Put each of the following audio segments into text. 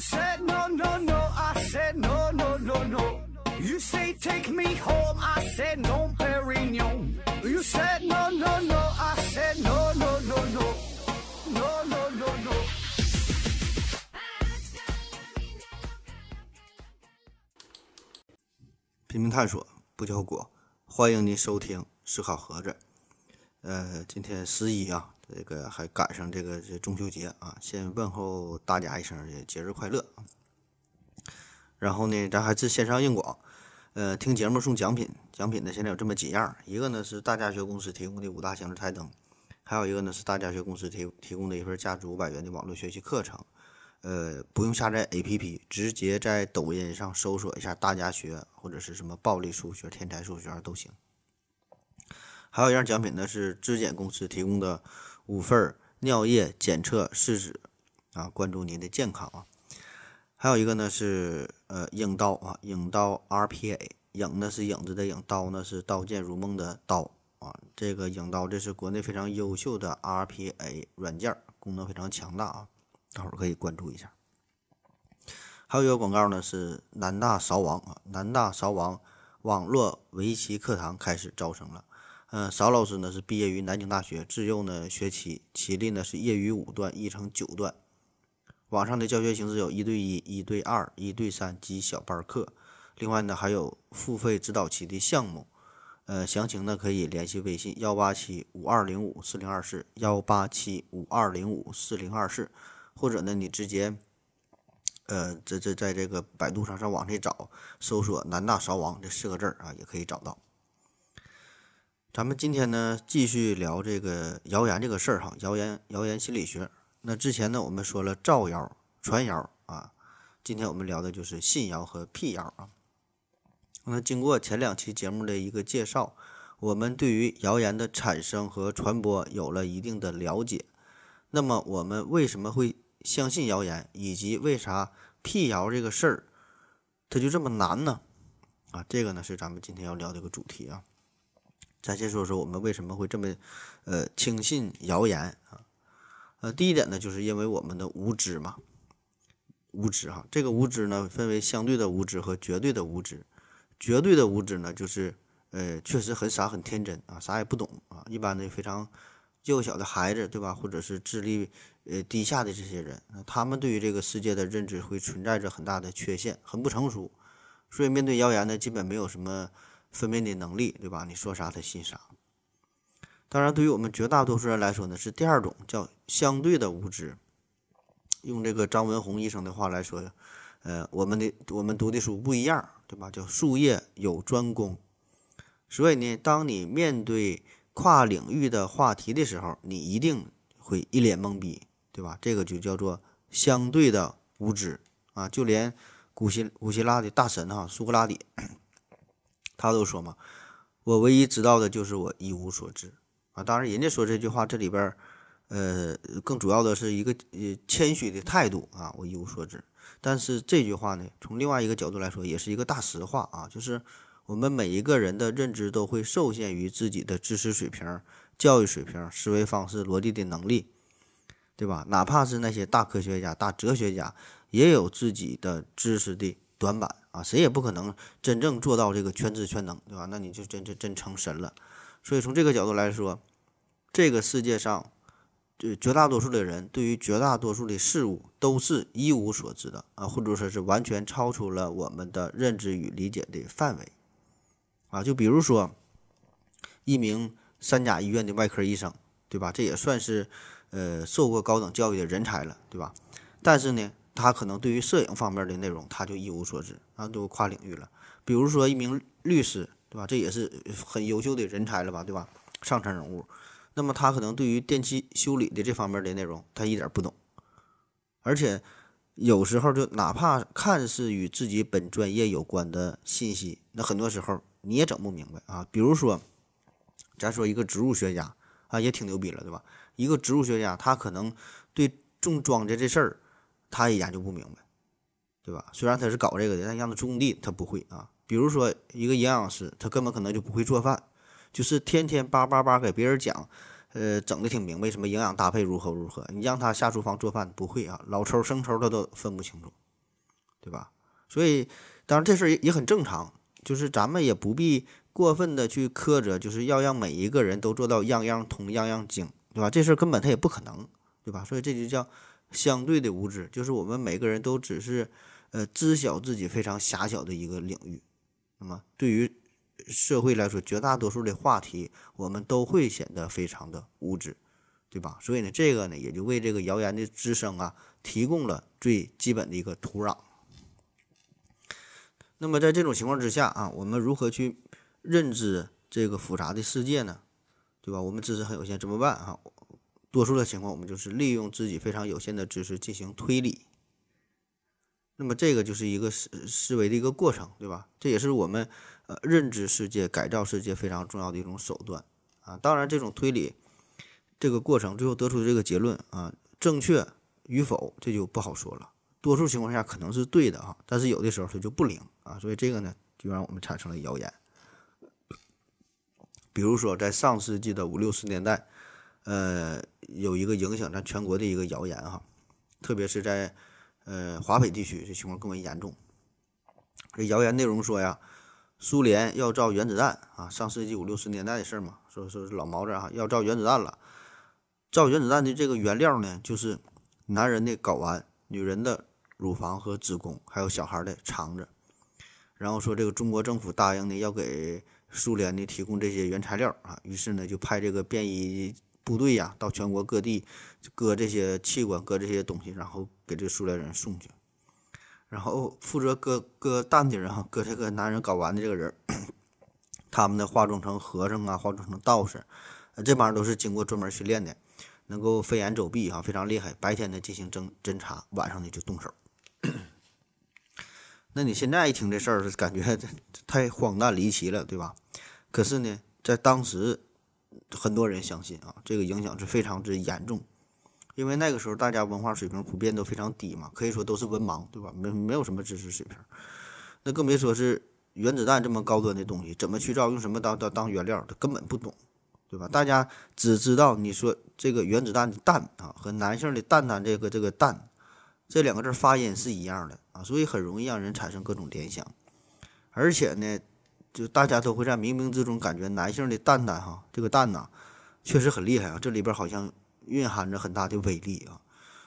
said no, no, no. I said no, no, no, no. You say take me home. I said no, Perignon. You said no, no, no. I said no, no, no, no. No, no, no, no. 拼命探索，不交果。欢迎您收听思考盒子。呃，今天十一啊，这个还赶上这个这中秋节啊，先问候大家一声节日快乐。然后呢，咱还是线上硬广，呃，听节目送奖品，奖品呢现在有这么几样，一个呢是大家学公司提供的五大行车台灯，还有一个呢是大家学公司提提供的一份价值五百元的网络学习课程。呃，不用下载 APP，直接在抖音上搜索一下“大家学”或者是什么“暴力数学”“天才数学”都行。还有一样奖品呢，是质检公司提供的五份尿液检测试纸啊，关注您的健康啊。还有一个呢是呃影刀啊，影刀 RPA，影呢是影子的影，刀呢是刀剑如梦的刀啊。这个影刀这是国内非常优秀的 RPA 软件，功能非常强大啊。大伙儿可以关注一下。还有一个广告呢，是南大勺王啊，南大勺王网络围棋课堂开始招生了。嗯，邵老师呢是毕业于南京大学，自幼呢学棋，棋力呢是业余五段，一成九段。网上的教学形式有一对一、一对二、一对三及小班课。另外呢，还有付费指导棋的项目。呃，详情呢可以联系微信幺八七五二零五四零二四幺八七五二零五四零二四。或者呢，你直接，呃，这这在这个百度上上网去找，搜索“南大勺王”这四个字儿啊，也可以找到。咱们今天呢，继续聊这个谣言这个事儿哈，谣言谣言心理学。那之前呢，我们说了造谣、传谣啊，今天我们聊的就是信谣和辟谣啊。那经过前两期节目的一个介绍，我们对于谣言的产生和传播有了一定的了解。那么我们为什么会相信谣言，以及为啥辟谣这个事儿，它就这么难呢？啊，这个呢是咱们今天要聊的一个主题啊。咱先说说我们为什么会这么呃轻信谣言啊？呃，第一点呢，就是因为我们的无知嘛，无知哈。这个无知呢，分为相对的无知和绝对的无知。绝对的无知呢，就是呃确实很傻很天真啊，啥也不懂啊，一般的非常。幼小的孩子，对吧？或者是智力呃低下的这些人，他们对于这个世界的认知会存在着很大的缺陷，很不成熟，所以面对谣言呢，基本没有什么分辨的能力，对吧？你说啥他信啥。当然，对于我们绝大多数人来说呢，是第二种叫相对的无知。用这个张文宏医生的话来说，呃，我们的我们读的书不一样，对吧？叫术业有专攻。所以呢，当你面对跨领域的话题的时候，你一定会一脸懵逼，对吧？这个就叫做相对的无知啊！就连古希古希腊的大神哈苏格拉底，他都说嘛：“我唯一知道的就是我一无所知啊！”当然，人家说这句话，这里边呃更主要的是一个呃谦虚的态度啊，我一无所知。但是这句话呢，从另外一个角度来说，也是一个大实话啊，就是。我们每一个人的认知都会受限于自己的知识水平、教育水平、思维方式、逻辑的能力，对吧？哪怕是那些大科学家、大哲学家，也有自己的知识的短板啊！谁也不可能真正做到这个全知全能，对吧？那你就真真真成神了。所以从这个角度来说，这个世界上，就绝大多数的人对于绝大多数的事物都是一无所知的啊，或者说是完全超出了我们的认知与理解的范围。啊，就比如说，一名三甲医院的外科医生，对吧？这也算是呃受过高等教育的人才了，对吧？但是呢，他可能对于摄影方面的内容他就一无所知，啊，都跨领域了。比如说一名律师，对吧？这也是很优秀的人才了吧，对吧？上层人物，那么他可能对于电器修理的这方面的内容他一点不懂，而且有时候就哪怕看似与自己本专业有关的信息，那很多时候。你也整不明白啊！比如说，咱说一个植物学家啊，也挺牛逼了，对吧？一个植物学家，他可能对种庄稼这事儿，他也研究不明白，对吧？虽然他是搞这个的，但让他种地，他不会啊。比如说一个营养师，他根本可能就不会做饭，就是天天叭叭叭给别人讲，呃，整的挺明白，什么营养搭配如何如何。你让他下厨房做饭，不会啊，老抽生抽他都分不清楚对吧？所以当然这事儿也也很正常，就是咱们也不必过分的去苛责，就是要让每一个人都做到样样通、样样精，对吧？这事儿根本他也不可能，对吧？所以这就叫相对的无知，就是我们每个人都只是呃知晓自己非常狭小的一个领域，那么对于社会来说，绝大多数的话题我们都会显得非常的无知，对吧？所以呢，这个呢也就为这个谣言的滋生啊提供了最基本的一个土壤。那么在这种情况之下啊，我们如何去认知这个复杂的世界呢？对吧？我们知识很有限，怎么办啊？多数的情况，我们就是利用自己非常有限的知识进行推理。那么这个就是一个思思维的一个过程，对吧？这也是我们呃认知世界、改造世界非常重要的一种手段啊。当然，这种推理这个过程最后得出的这个结论啊，正确与否这就不好说了。多数情况下可能是对的哈，但是有的时候它就不灵啊，所以这个呢就让我们产生了谣言。比如说在上世纪的五六十年代，呃，有一个影响咱全国的一个谣言哈，特别是在呃华北地区这情况更为严重。这谣言内容说呀，苏联要造原子弹啊，上世纪五六十年代的事儿嘛，说说是老毛子哈要造原子弹了，造原子弹的这个原料呢就是男人的睾丸，女人的。乳房和子宫，还有小孩的肠子，然后说这个中国政府答应呢要给苏联呢提供这些原材料啊，于是呢就派这个便衣部队呀到全国各地割这些器官，割这些东西，然后给这苏联人送去。然后负责割割蛋的人哈，割这个男人睾丸的这个人，他们呢化妆成和尚啊，化妆成道士，这帮人都是经过专门训练的，能够飞檐走壁哈，非常厉害。白天呢进行侦侦查，晚上呢就动手。那你现在一听这事儿，感觉 太荒诞离奇了，对吧？可是呢，在当时，很多人相信啊，这个影响是非常之严重，因为那个时候大家文化水平普遍都非常低嘛，可以说都是文盲，对吧？没没有什么知识水平，那更别说是原子弹这么高端的东西，怎么去造，用什么当当当原料，他根本不懂，对吧？大家只知道你说这个原子弹的弹啊，和男性的蛋蛋这个这个蛋。这两个字发音是一样的啊，所以很容易让人产生各种联想，而且呢，就大家都会在冥冥之中感觉男性的蛋蛋哈，这个蛋呐，确实很厉害啊，这里边好像蕴含着很大的威力啊，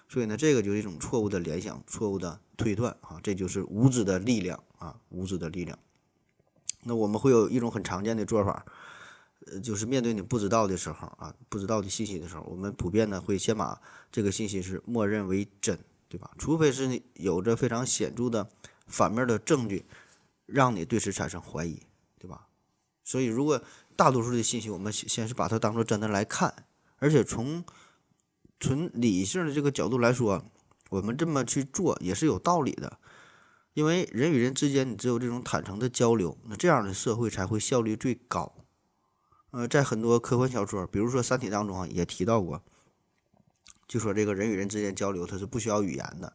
所以呢，这个就是一种错误的联想，错误的推断啊，这就是无知的力量啊，无知的力量。那我们会有一种很常见的做法，呃，就是面对你不知道的时候啊，不知道的信息的时候，我们普遍呢会先把这个信息是默认为真。对吧？除非是你有着非常显著的反面的证据，让你对此产生怀疑，所以，如果大多数的信息我们先是把它当做真的来看，而且从纯理性的这个角度来说，我们这么去做也是有道理的。因为人与人之间，你只有这种坦诚的交流，那这样的社会才会效率最高。呃，在很多科幻小说，比如说《三体》当中啊，也提到过。就说这个人与人之间交流，它是不需要语言的，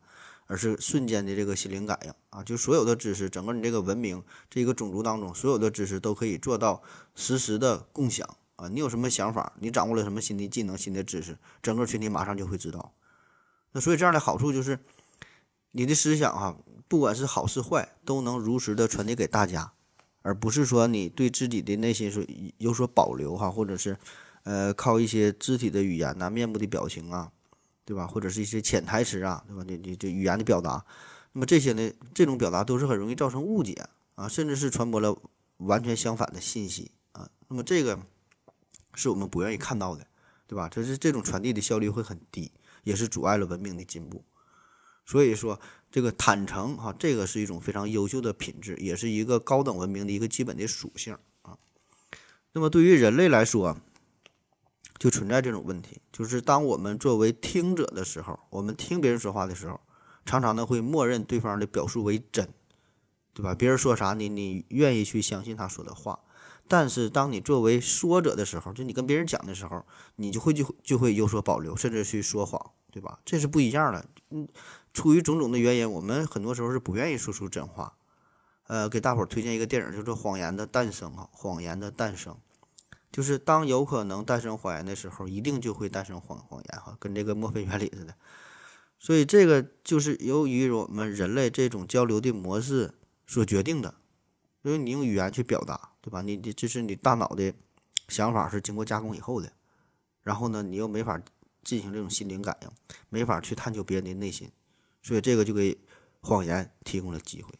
而是瞬间的这个心灵感应啊！就所有的知识，整个你这个文明这个种族当中，所有的知识都可以做到实时的共享啊！你有什么想法，你掌握了什么新的技能、新的知识，整个群体马上就会知道。那所以这样的好处就是，你的思想哈，不管是好是坏，都能如实的传递给大家，而不是说你对自己的内心是有所保留哈，或者是呃靠一些肢体的语言呐、面部的表情啊。对吧？或者是一些潜台词啊，对吧？你你这语言的表达，那么这些呢，这种表达都是很容易造成误解啊，甚至是传播了完全相反的信息啊。那么这个是我们不愿意看到的，对吧？这是这种传递的效率会很低，也是阻碍了文明的进步。所以说，这个坦诚哈，这个是一种非常优秀的品质，也是一个高等文明的一个基本的属性啊。那么对于人类来说，就存在这种问题，就是当我们作为听者的时候，我们听别人说话的时候，常常呢会默认对方的表述为真，对吧？别人说啥你你愿意去相信他说的话。但是当你作为说者的时候，就你跟别人讲的时候，你就会就就会有所保留，甚至去说谎，对吧？这是不一样的。嗯，出于种种的原因，我们很多时候是不愿意说出真话。呃，给大伙儿推荐一个电影，叫做《谎言的诞生》啊，《谎言的诞生》。就是当有可能诞生谎言的时候，一定就会诞生谎谎言哈，跟这个墨菲原理似的。所以这个就是由于我们人类这种交流的模式所决定的，因为你用语言去表达，对吧？你你这是你大脑的想法是经过加工以后的，然后呢，你又没法进行这种心灵感应，没法去探究别人的内心，所以这个就给谎言提供了机会。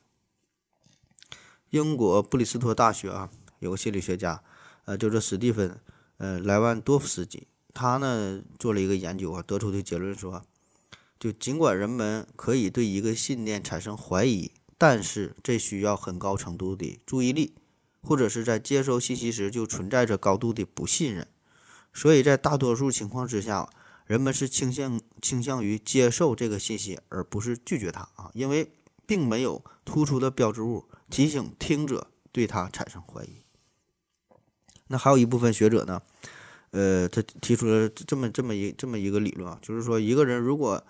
英国布里斯托大学啊，有个心理学家，呃，叫做史蒂芬，呃，莱万多夫斯基，他呢做了一个研究啊，得出的结论说，就尽管人们可以对一个信念产生怀疑，但是这需要很高程度的注意力，或者是在接收信息时就存在着高度的不信任，所以在大多数情况之下，人们是倾向倾向于接受这个信息，而不是拒绝它啊，因为并没有突出的标志物。提醒听者对他产生怀疑。那还有一部分学者呢，呃，他提出了这么这么一这么一个理论啊，就是说一个人如果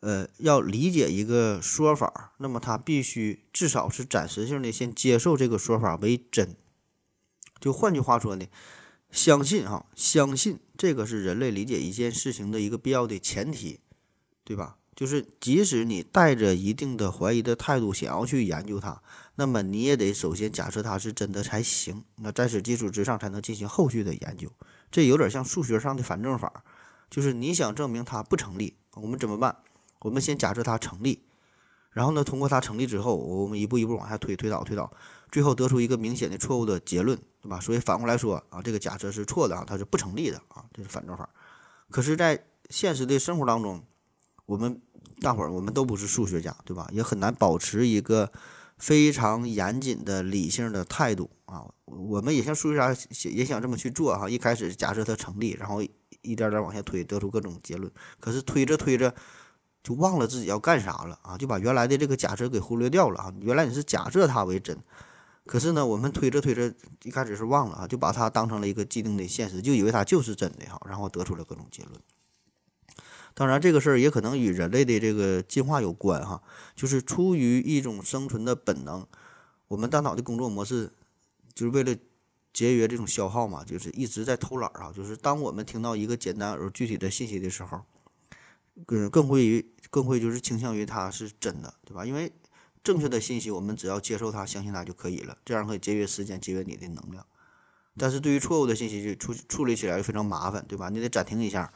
呃要理解一个说法，那么他必须至少是暂时性的先接受这个说法为真。就换句话说呢，相信哈，相信这个是人类理解一件事情的一个必要的前提，对吧？就是即使你带着一定的怀疑的态度想要去研究它。那么你也得首先假设它是真的才行，那在此基础之上才能进行后续的研究。这有点像数学上的反证法，就是你想证明它不成立，我们怎么办？我们先假设它成立，然后呢，通过它成立之后，我们一步一步往下推，推导，推导，最后得出一个明显的错误的结论，对吧？所以反过来说啊，这个假设是错的啊，它是不成立的啊，这是反证法。可是，在现实的生活当中，我们大伙儿我们都不是数学家，对吧？也很难保持一个。非常严谨的理性的态度啊，我们也像数学家也想这么去做哈。一开始假设它成立，然后一点点往下推，得出各种结论。可是推着推着就忘了自己要干啥了啊，就把原来的这个假设给忽略掉了啊。原来你是假设它为真，可是呢，我们推着推着一开始是忘了啊，就把它当成了一个既定的现实，就以为它就是真的哈，然后得出了各种结论。当然，这个事儿也可能与人类的这个进化有关哈，就是出于一种生存的本能，我们大脑的工作模式就是为了节约这种消耗嘛，就是一直在偷懒儿啊。就是当我们听到一个简单而具体的信息的时候，更更会于更会就是倾向于它是真的，对吧？因为正确的信息我们只要接受它、相信它就可以了，这样可以节约时间、节约你的能量。但是对于错误的信息，就处处理起来就非常麻烦，对吧？你得暂停一下。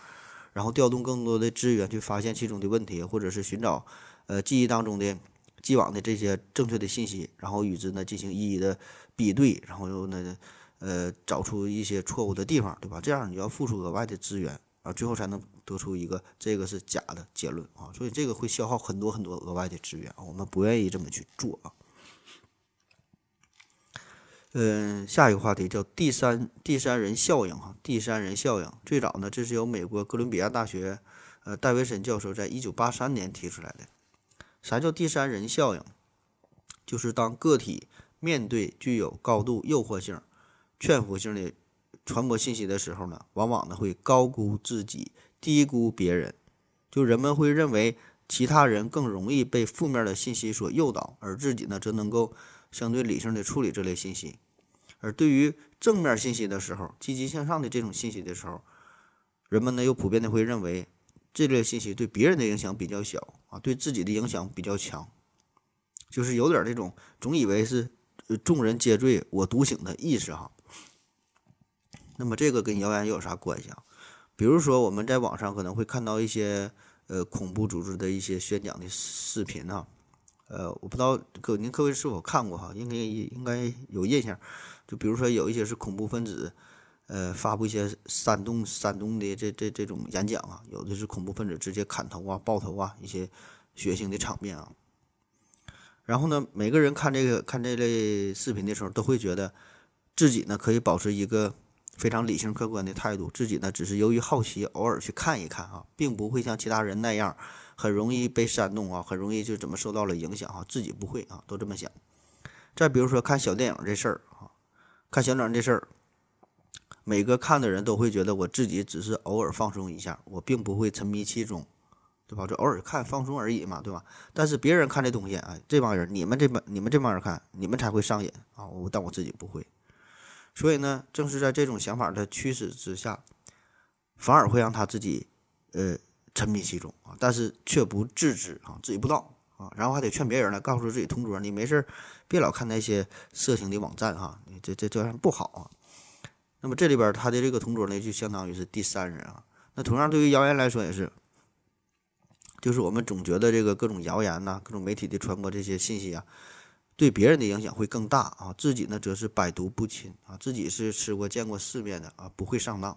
然后调动更多的资源去发现其中的问题，或者是寻找，呃，记忆当中的既往的这些正确的信息，然后与之呢进行一一的比对，然后又呢，呃，找出一些错误的地方，对吧？这样你要付出额外的资源啊，最后才能得出一个这个是假的结论啊。所以这个会消耗很多很多额外的资源啊，我们不愿意这么去做啊。嗯，下一个话题叫第三第三人效应哈，第三人效应最早呢，这是由美国哥伦比亚大学呃戴维森教授在一九八三年提出来的。啥叫第三人效应？就是当个体面对具有高度诱惑性、劝服性的传播信息的时候呢，往往呢会高估自己，低估别人。就人们会认为其他人更容易被负面的信息所诱导，而自己呢则能够。相对理性的处理这类信息，而对于正面信息的时候，积极向上的这种信息的时候，人们呢又普遍的会认为这类信息对别人的影响比较小啊，对自己的影响比较强，就是有点这种总以为是众人皆醉我独醒的意识哈。那么这个跟谣言有啥关系啊？比如说我们在网上可能会看到一些呃恐怖组织的一些宣讲的视频啊。呃，我不知道各您各位是否看过哈，应该应该有印象。就比如说有一些是恐怖分子，呃，发布一些煽动煽动的这这这种演讲啊，有的是恐怖分子直接砍头啊、爆头啊，一些血腥的场面啊。然后呢，每个人看这个看这类视频的时候，都会觉得自己呢可以保持一个非常理性客观的态度，自己呢只是由于好奇偶尔去看一看啊，并不会像其他人那样。很容易被煽动啊，很容易就怎么受到了影响哈，自己不会啊，都这么想。再比如说看小电影这事儿啊，看小电影这事儿，每个看的人都会觉得我自己只是偶尔放松一下，我并不会沉迷其中，对吧？就偶尔看放松而已嘛，对吧？但是别人看这东西啊，这帮人，你们这帮你们这帮人看，你们才会上瘾啊，我但我自己不会。所以呢，正是在这种想法的驱使之下，反而会让他自己呃。沉迷其中啊，但是却不自知啊，自己不知道啊，然后还得劝别人呢，告诉自己同桌，你没事别老看那些色情的网站哈，这这这样不好啊。那么这里边他的这个同桌呢，就相当于是第三人啊。那同样对于谣言来说也是，就是我们总觉得这个各种谣言呐，各种媒体的传播这些信息啊，对别人的影响会更大啊，自己呢则是百毒不侵啊，自己是吃过见过世面的啊，不会上当。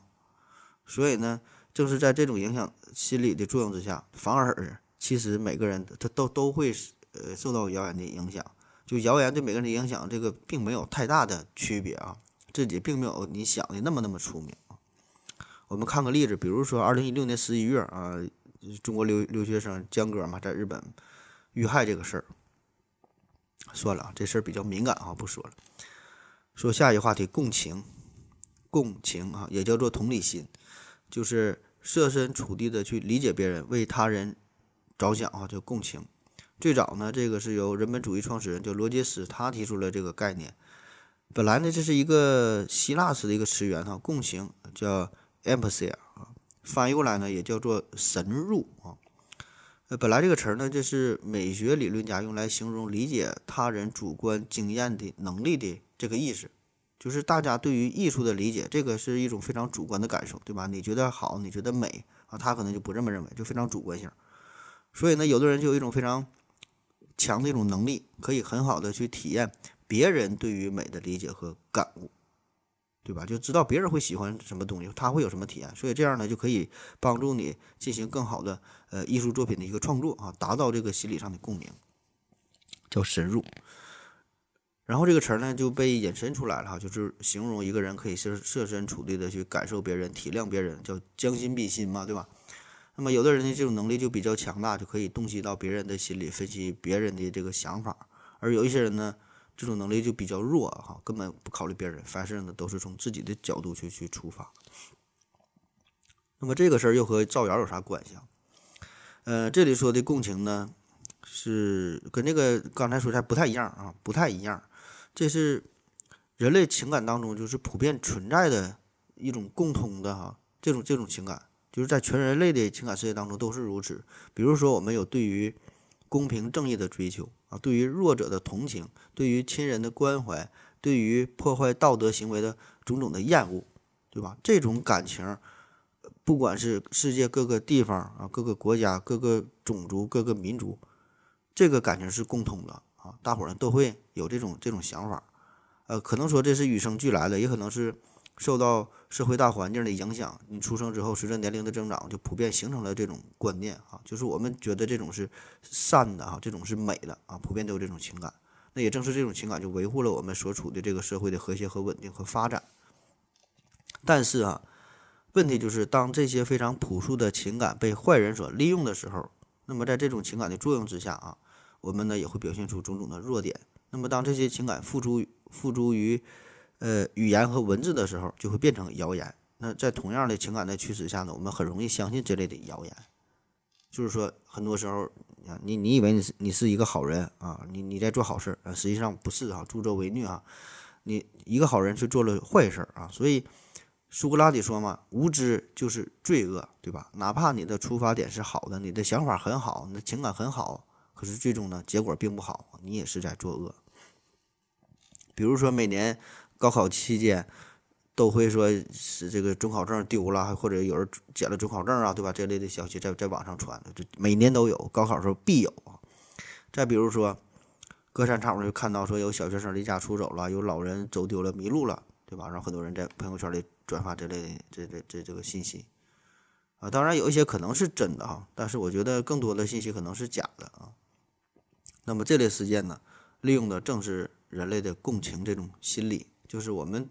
所以呢，正是在这种影响心理的作用之下，反而其实每个人他都都会呃受到谣言的影响。就谣言对每个人的影响，这个并没有太大的区别啊，自己并没有你想的那么那么出名。我们看个例子，比如说二零一六年十一月啊，中国留留学生江哥嘛，在日本遇害这个事儿，算了，这事儿比较敏感啊，不说了。说下一个话题，共情，共情啊，也叫做同理心。就是设身处地的去理解别人，为他人着想啊，叫共情。最早呢，这个是由人本主义创始人叫罗杰斯他提出了这个概念。本来呢，这是一个希腊词的一个词源哈，共情叫 empathy 啊，翻译过来呢也叫做神入啊。呃，本来这个词儿呢，就是美学理论家用来形容理解他人主观经验的能力的这个意思。就是大家对于艺术的理解，这个是一种非常主观的感受，对吧？你觉得好，你觉得美啊，他可能就不这么认为，就非常主观性。所以呢，有的人就有一种非常强的一种能力，可以很好的去体验别人对于美的理解和感悟，对吧？就知道别人会喜欢什么东西，他会有什么体验，所以这样呢，就可以帮助你进行更好的呃艺术作品的一个创作啊，达到这个心理上的共鸣，叫深入。然后这个词儿呢就被引申出来了哈，就是形容一个人可以设设身处地的去感受别人、体谅别人，叫将心比心嘛，对吧？那么有的人的这种能力就比较强大，就可以洞悉到别人的心理，分析别人的这个想法；而有一些人呢，这种能力就比较弱哈，根本不考虑别人，凡事呢都是从自己的角度去去出发。那么这个事儿又和造谣有啥关系啊？呃，这里说的共情呢，是跟那个刚才说的不太一样啊，不太一样。这是人类情感当中就是普遍存在的一种共通的哈，这种这种情感就是在全人类的情感世界当中都是如此。比如说，我们有对于公平正义的追求啊，对于弱者的同情，对于亲人的关怀，对于破坏道德行为的种种的厌恶，对吧？这种感情，不管是世界各个地方啊，各个国家、各个种族、各个民族，这个感情是共通的。啊，大伙儿呢都会有这种这种想法，呃，可能说这是与生俱来的，也可能是受到社会大环境的影响。你出生之后，随着年龄的增长，就普遍形成了这种观念啊，就是我们觉得这种是善的啊，这种是美的啊，普遍都有这种情感。那也正是这种情感，就维护了我们所处的这个社会的和谐和稳定和发展。但是啊，问题就是当这些非常朴素的情感被坏人所利用的时候，那么在这种情感的作用之下啊。我们呢也会表现出种种的弱点。那么，当这些情感付诸付诸于呃语言和文字的时候，就会变成谣言。那在同样的情感的驱使下呢，我们很容易相信这类的谣言。就是说，很多时候，你你以为你是你是一个好人啊，你你在做好事儿，实际上不是啊，助纣为虐啊。你一个好人却做了坏事啊。所以，苏格拉底说嘛，无知就是罪恶，对吧？哪怕你的出发点是好的，你的想法很好，你的情感很好。可是最终呢，结果并不好，你也是在作恶。比如说，每年高考期间都会说是这个准考证丢了，或者有人捡了准考证啊，对吧？这类的消息在在网上传的，这每年都有，高考时候必有啊。再比如说，隔三差五就看到说有小学生离家出走了，有老人走丢了、迷路了，对吧？然后很多人在朋友圈里转发这类的这这这这个信息啊。当然有一些可能是真的哈，但是我觉得更多的信息可能是假的啊。那么这类事件呢，利用的正是人类的共情这种心理，就是我们，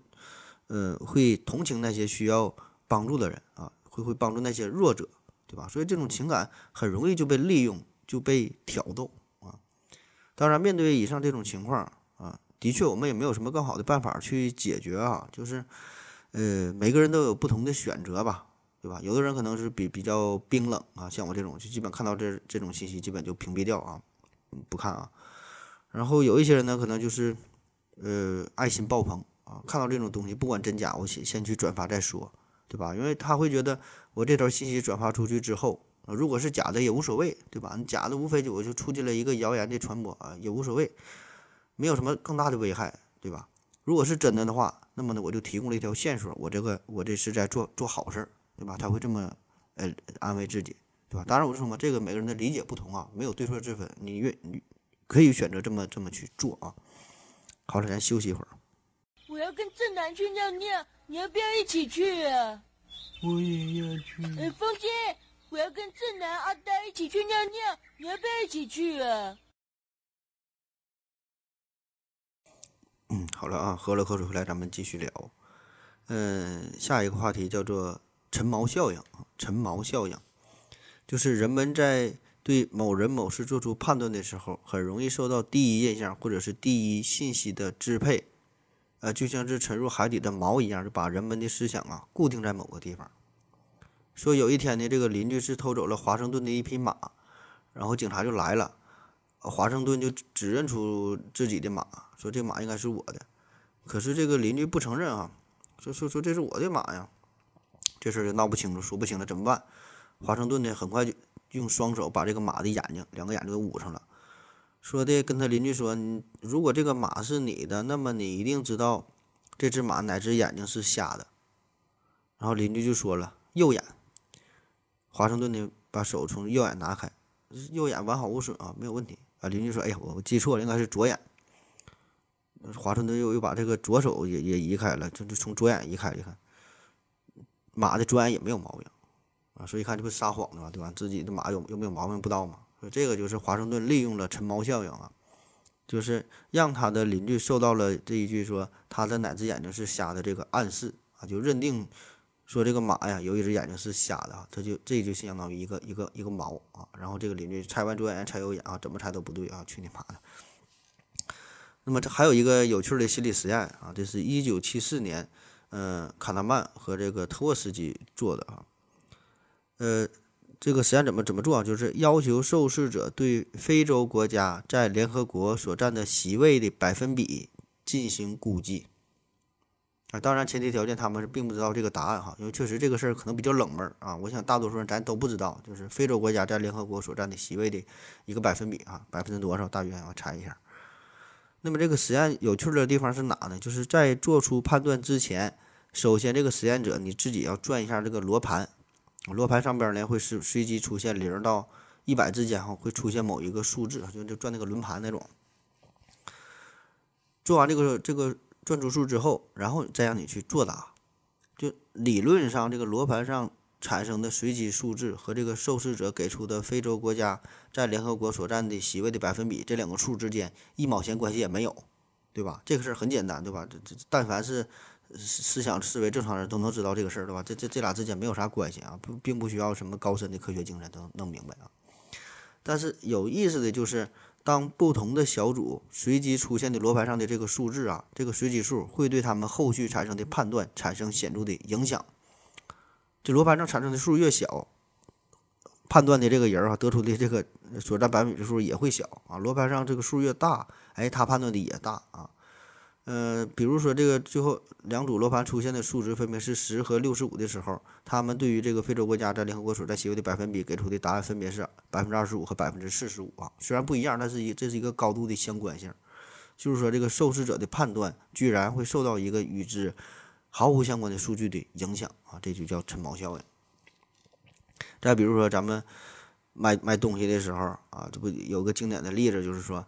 呃，会同情那些需要帮助的人啊，会会帮助那些弱者，对吧？所以这种情感很容易就被利用，就被挑逗啊。当然，面对以上这种情况啊，的确我们也没有什么更好的办法去解决啊，就是，呃，每个人都有不同的选择吧，对吧？有的人可能是比比较冰冷啊，像我这种，就基本看到这这种信息，基本就屏蔽掉啊。不看啊，然后有一些人呢，可能就是，呃，爱心爆棚啊，看到这种东西，不管真假，我先先去转发再说，对吧？因为他会觉得我这条信息转发出去之后啊，如果是假的也无所谓，对吧？假的无非就我就促进了一个谣言的传播啊，也无所谓，没有什么更大的危害，对吧？如果是真的的话，那么呢，我就提供了一条线索，我这个我这是在做做好事儿，对吧？他会这么呃安慰自己，对吧？当然我就说嘛，这个每个人的理解不同啊，没有对错之分，你愿你可以选择这么这么去做啊。好了，咱休息一会儿。我要跟正南去尿尿，你要不要一起去啊？我也要去。呃，风姐，我要跟正南、阿呆一起去尿尿，你要不要一起去啊？嗯，好了啊，喝了口水回来，咱们继续聊。嗯，下一个话题叫做陈毛效应啊。陈毛效应就是人们在对某人某事做出判断的时候，很容易受到第一印象或者是第一信息的支配，呃，就像是沉入海底的锚一样，就把人们的思想啊固定在某个地方。说有一天呢，这个邻居是偷走了华盛顿的一匹马，然后警察就来了。华盛顿就指认出自己的马，说这马应该是我的，可是这个邻居不承认啊，说说说这是我的马呀，这事儿就闹不清楚，说不清了，怎么办？华盛顿呢，很快就用双手把这个马的眼睛两个眼睛都捂上了，说的跟他邻居说，如果这个马是你的，那么你一定知道这只马哪只眼睛是瞎的。然后邻居就说了右眼，华盛顿呢把手从右眼拿开，右眼完好无损啊，没有问题。啊，邻居说：“哎呀，我我记错了，应该是左眼。”华盛顿又又把这个左手也也移开了，就就从左眼移开一看，马的左眼也没有毛病啊，所以一看这不撒谎的嘛，对吧？自己的马有有没有毛病不知道嘛？说这个就是华盛顿利用了陈毛效应啊，就是让他的邻居受到了这一句说他的哪只眼睛是瞎的这个暗示啊，就认定。说这个马呀，有一只眼睛是瞎的啊，这就这就相当于一个一个一个毛啊。然后这个邻居拆完左眼拆右眼啊，怎么拆都不对啊，去你妈的！那么这还有一个有趣的心理实验啊，这是一九七四年，嗯，卡纳曼和这个特沃斯基做的啊。呃，这个实验怎么怎么做啊？就是要求受试者对非洲国家在联合国所占的席位的百分比进行估计。啊，当然前提条件他们是并不知道这个答案哈，因为确实这个事儿可能比较冷门啊。我想大多数人咱都不知道，就是非洲国家在联合国所占的席位的一个百分比啊，百分之多少？大约我猜一下。那么这个实验有趣的地方是哪呢？就是在做出判断之前，首先这个实验者你自己要转一下这个罗盘，罗盘上边呢会是随机出现零到一百之间哈，会出现某一个数字，就就转那个轮盘那种。做完这个这个。转出数之后，然后再让你去作答，就理论上这个罗盘上产生的随机数字和这个受试者给出的非洲国家在联合国所占的席位的百分比，这两个数之间一毛钱关系也没有，对吧？这个事儿很简单，对吧？这这但凡是思想思维正常人都能知道这个事儿，对吧？这这这俩之间没有啥关系啊，不并不需要什么高深的科学精神都能弄明白啊。但是有意思的就是。当不同的小组随机出现的罗盘上的这个数字啊，这个随机数会对他们后续产生的判断产生显著的影响。这罗盘上产生的数越小，判断的这个人啊得出的这个所占百分比的数也会小啊。罗盘上这个数越大，哎，他判断的也大啊。呃，比如说这个最后两组罗盘出现的数值分别是十和六十五的时候，他们对于这个非洲国家在联合国所在席位的百分比给出的答案分别是百分之二十五和百分之四十五啊。虽然不一样，但是一这是一个高度的相关性，就是说这个受试者的判断居然会受到一个与之毫无相关的数据的影响啊，这就叫陈锚效应。再比如说咱们买买东西的时候啊，这不有个经典的例子，就是说。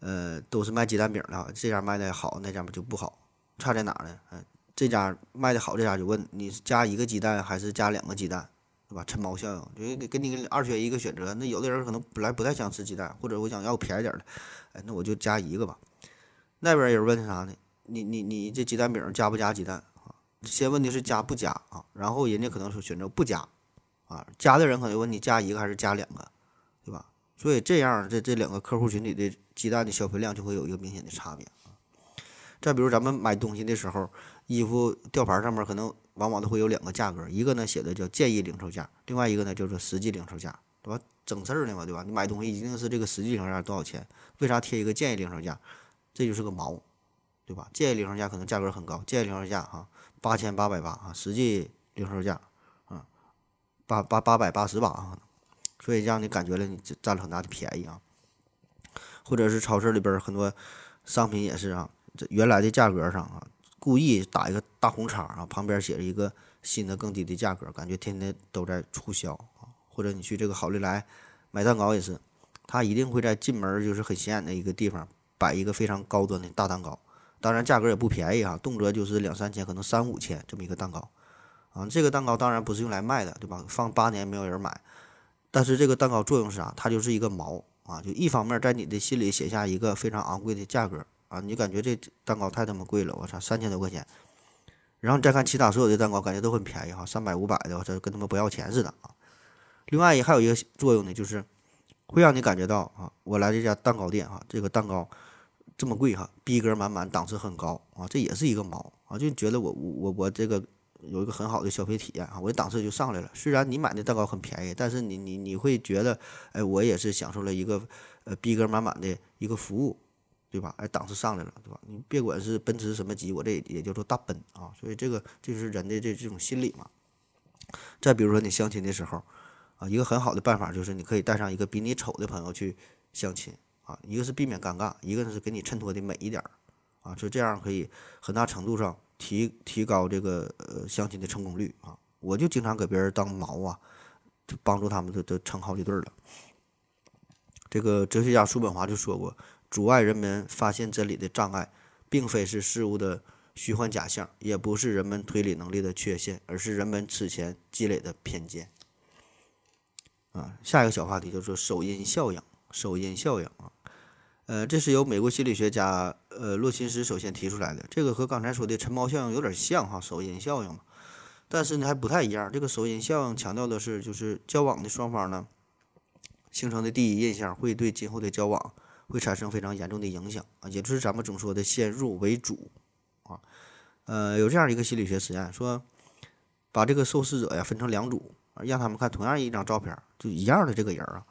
呃，都是卖鸡蛋饼的，这家卖的好，那家就不好，差在哪呢？嗯，这家卖的好，这家就问你是加一个鸡蛋还是加两个鸡蛋，对吧？陈锚效应，就给给你二选一个选择。那有的人可能本来不太想吃鸡蛋，或者我想要便宜点的，哎，那我就加一个吧。那边人问啥呢？你你你这鸡蛋饼加不加鸡蛋啊？先问的是加不加啊，然后人家可能说选择不加啊，加的人可能问你加一个还是加两个，对吧？所以这样，这这两个客户群体的鸡蛋的消费量就会有一个明显的差别啊。再比如咱们买东西的时候，衣服吊牌上面可能往往都会有两个价格，一个呢写的叫建议零售价，另外一个呢就是实际零售价，对吧？整事儿呢嘛，对吧？你买东西一定是这个实际零售价多少钱？为啥贴一个建议零售价？这就是个毛，对吧？建议零售价可能价格很高，建议零售价哈八千八百八啊，实际零售价啊八八八百八十八啊。所以让你感觉了你占了很大的便宜啊。或者是超市里边很多商品也是啊，这原来的价格上啊，故意打一个大红叉啊，旁边写着一个新的更低的价格，感觉天天都在促销啊。或者你去这个好利来买蛋糕也是，他一定会在进门就是很显眼的一个地方摆一个非常高端的大蛋糕，当然价格也不便宜啊，动辄就是两三千，可能三五千这么一个蛋糕啊。这个蛋糕当然不是用来卖的，对吧？放八年没有人买，但是这个蛋糕作用是啥？它就是一个锚。啊，就一方面在你的心里写下一个非常昂贵的价格啊，你感觉这蛋糕太他妈贵了，我操，三千多块钱。然后你再看其他所有的蛋糕，感觉都很便宜哈，三百五百的，我这跟他妈不要钱似的啊。另外还有一个作用呢，就是会让你感觉到啊，我来这家蛋糕店哈，这个蛋糕这么贵哈，逼格满满，档次很高啊，这也是一个毛啊，就觉得我我我这个。有一个很好的消费体验啊，我的档次就上来了。虽然你买的蛋糕很便宜，但是你你你会觉得，哎，我也是享受了一个呃逼格满满的一个服务，对吧？哎，档次上来了，对吧？你别管是奔驰什么级，我这也叫做大奔啊。所以这个就是人的这这种心理嘛。再比如说你相亲的时候啊，一个很好的办法就是你可以带上一个比你丑的朋友去相亲啊，一个是避免尴尬，一个是给你衬托的美一点啊，就这样可以很大程度上。提提高这个呃相亲的成功率啊！我就经常给别人当毛啊，就帮助他们都都成好几对了。这个哲学家叔本华就说过，阻碍人们发现真理的障碍，并非是事物的虚幻假象，也不是人们推理能力的缺陷，而是人们此前积累的偏见。啊，下一个小话题就是首因效应，首因效应啊。呃，这是由美国心理学家呃洛钦斯首先提出来的。这个和刚才说的晨猫效应有点像哈，首因效应嘛。但是呢还不太一样。这个首因效应强调的是，就是交往的双方呢形成的第一印象会对今后的交往会产生非常严重的影响啊，也就是咱们总说的先入为主啊。呃，有这样一个心理学实验，说把这个受试者呀分成两组，让他们看同样一张照片，就一样的这个人啊。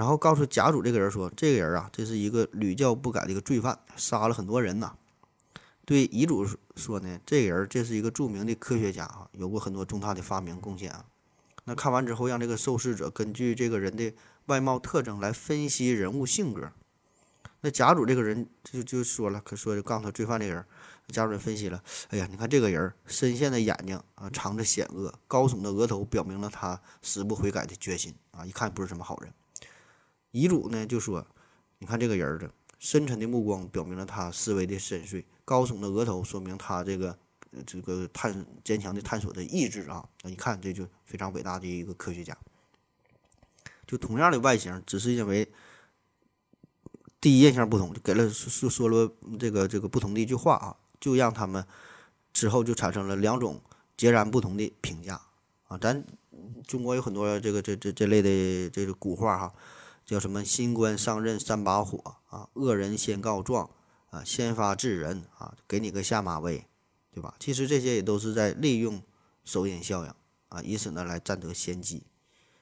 然后告诉甲组这个人说：“这个人啊，这是一个屡教不改的一个罪犯，杀了很多人呐。”对乙组说呢：“这个人这是一个著名的科学家啊，有过很多重大的发明贡献啊。”那看完之后，让这个受试者根据这个人的外貌特征来分析人物性格。那甲组这个人就就说了，可说就告诉他罪犯这个人，甲主分析了：“哎呀，你看这个人深陷的眼睛啊，藏着险恶；高耸的额头表明了他死不悔改的决心啊，一看不是什么好人。”遗嘱呢就说：“你看这个人儿的深沉的目光，表明了他思维的深邃；高耸的额头，说明他这个这个探坚强的探索的意志啊！那一看这就非常伟大的一个科学家。就同样的外形，只是因为第一印象不同，就给了说说了这个这个不同的一句话啊，就让他们之后就产生了两种截然不同的评价啊！咱中国有很多这个这这这类的这个古话哈。”叫什么？新官上任三把火啊！恶人先告状啊！先发制人啊！给你个下马威，对吧？其实这些也都是在利用首因效应啊，以此呢来占得先机。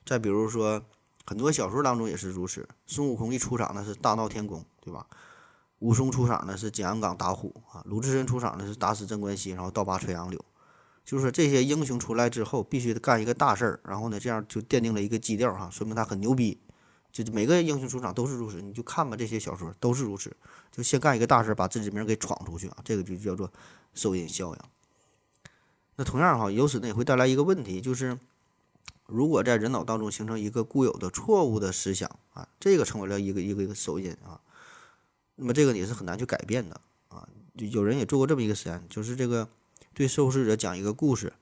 再比如说，很多小说当中也是如此。孙悟空一出场呢是大闹天宫，对吧？武松出场呢是景阳冈打虎啊，鲁智深出场呢是打死镇关西，然后倒拔垂杨柳。就是说这些英雄出来之后，必须得干一个大事儿，然后呢这样就奠定了一个基调哈，说明他很牛逼。就每个英雄出场都是如此，你就看吧，这些小说都是如此。就先干一个大事，把自己名给闯出去啊，这个就叫做收因效应。那同样哈，由此呢也会带来一个问题，就是如果在人脑当中形成一个固有的错误的思想啊，这个成为了一个一个一个收因啊，那么这个也是很难去改变的啊。就有人也做过这么一个实验，就是这个对受试者讲一个故事。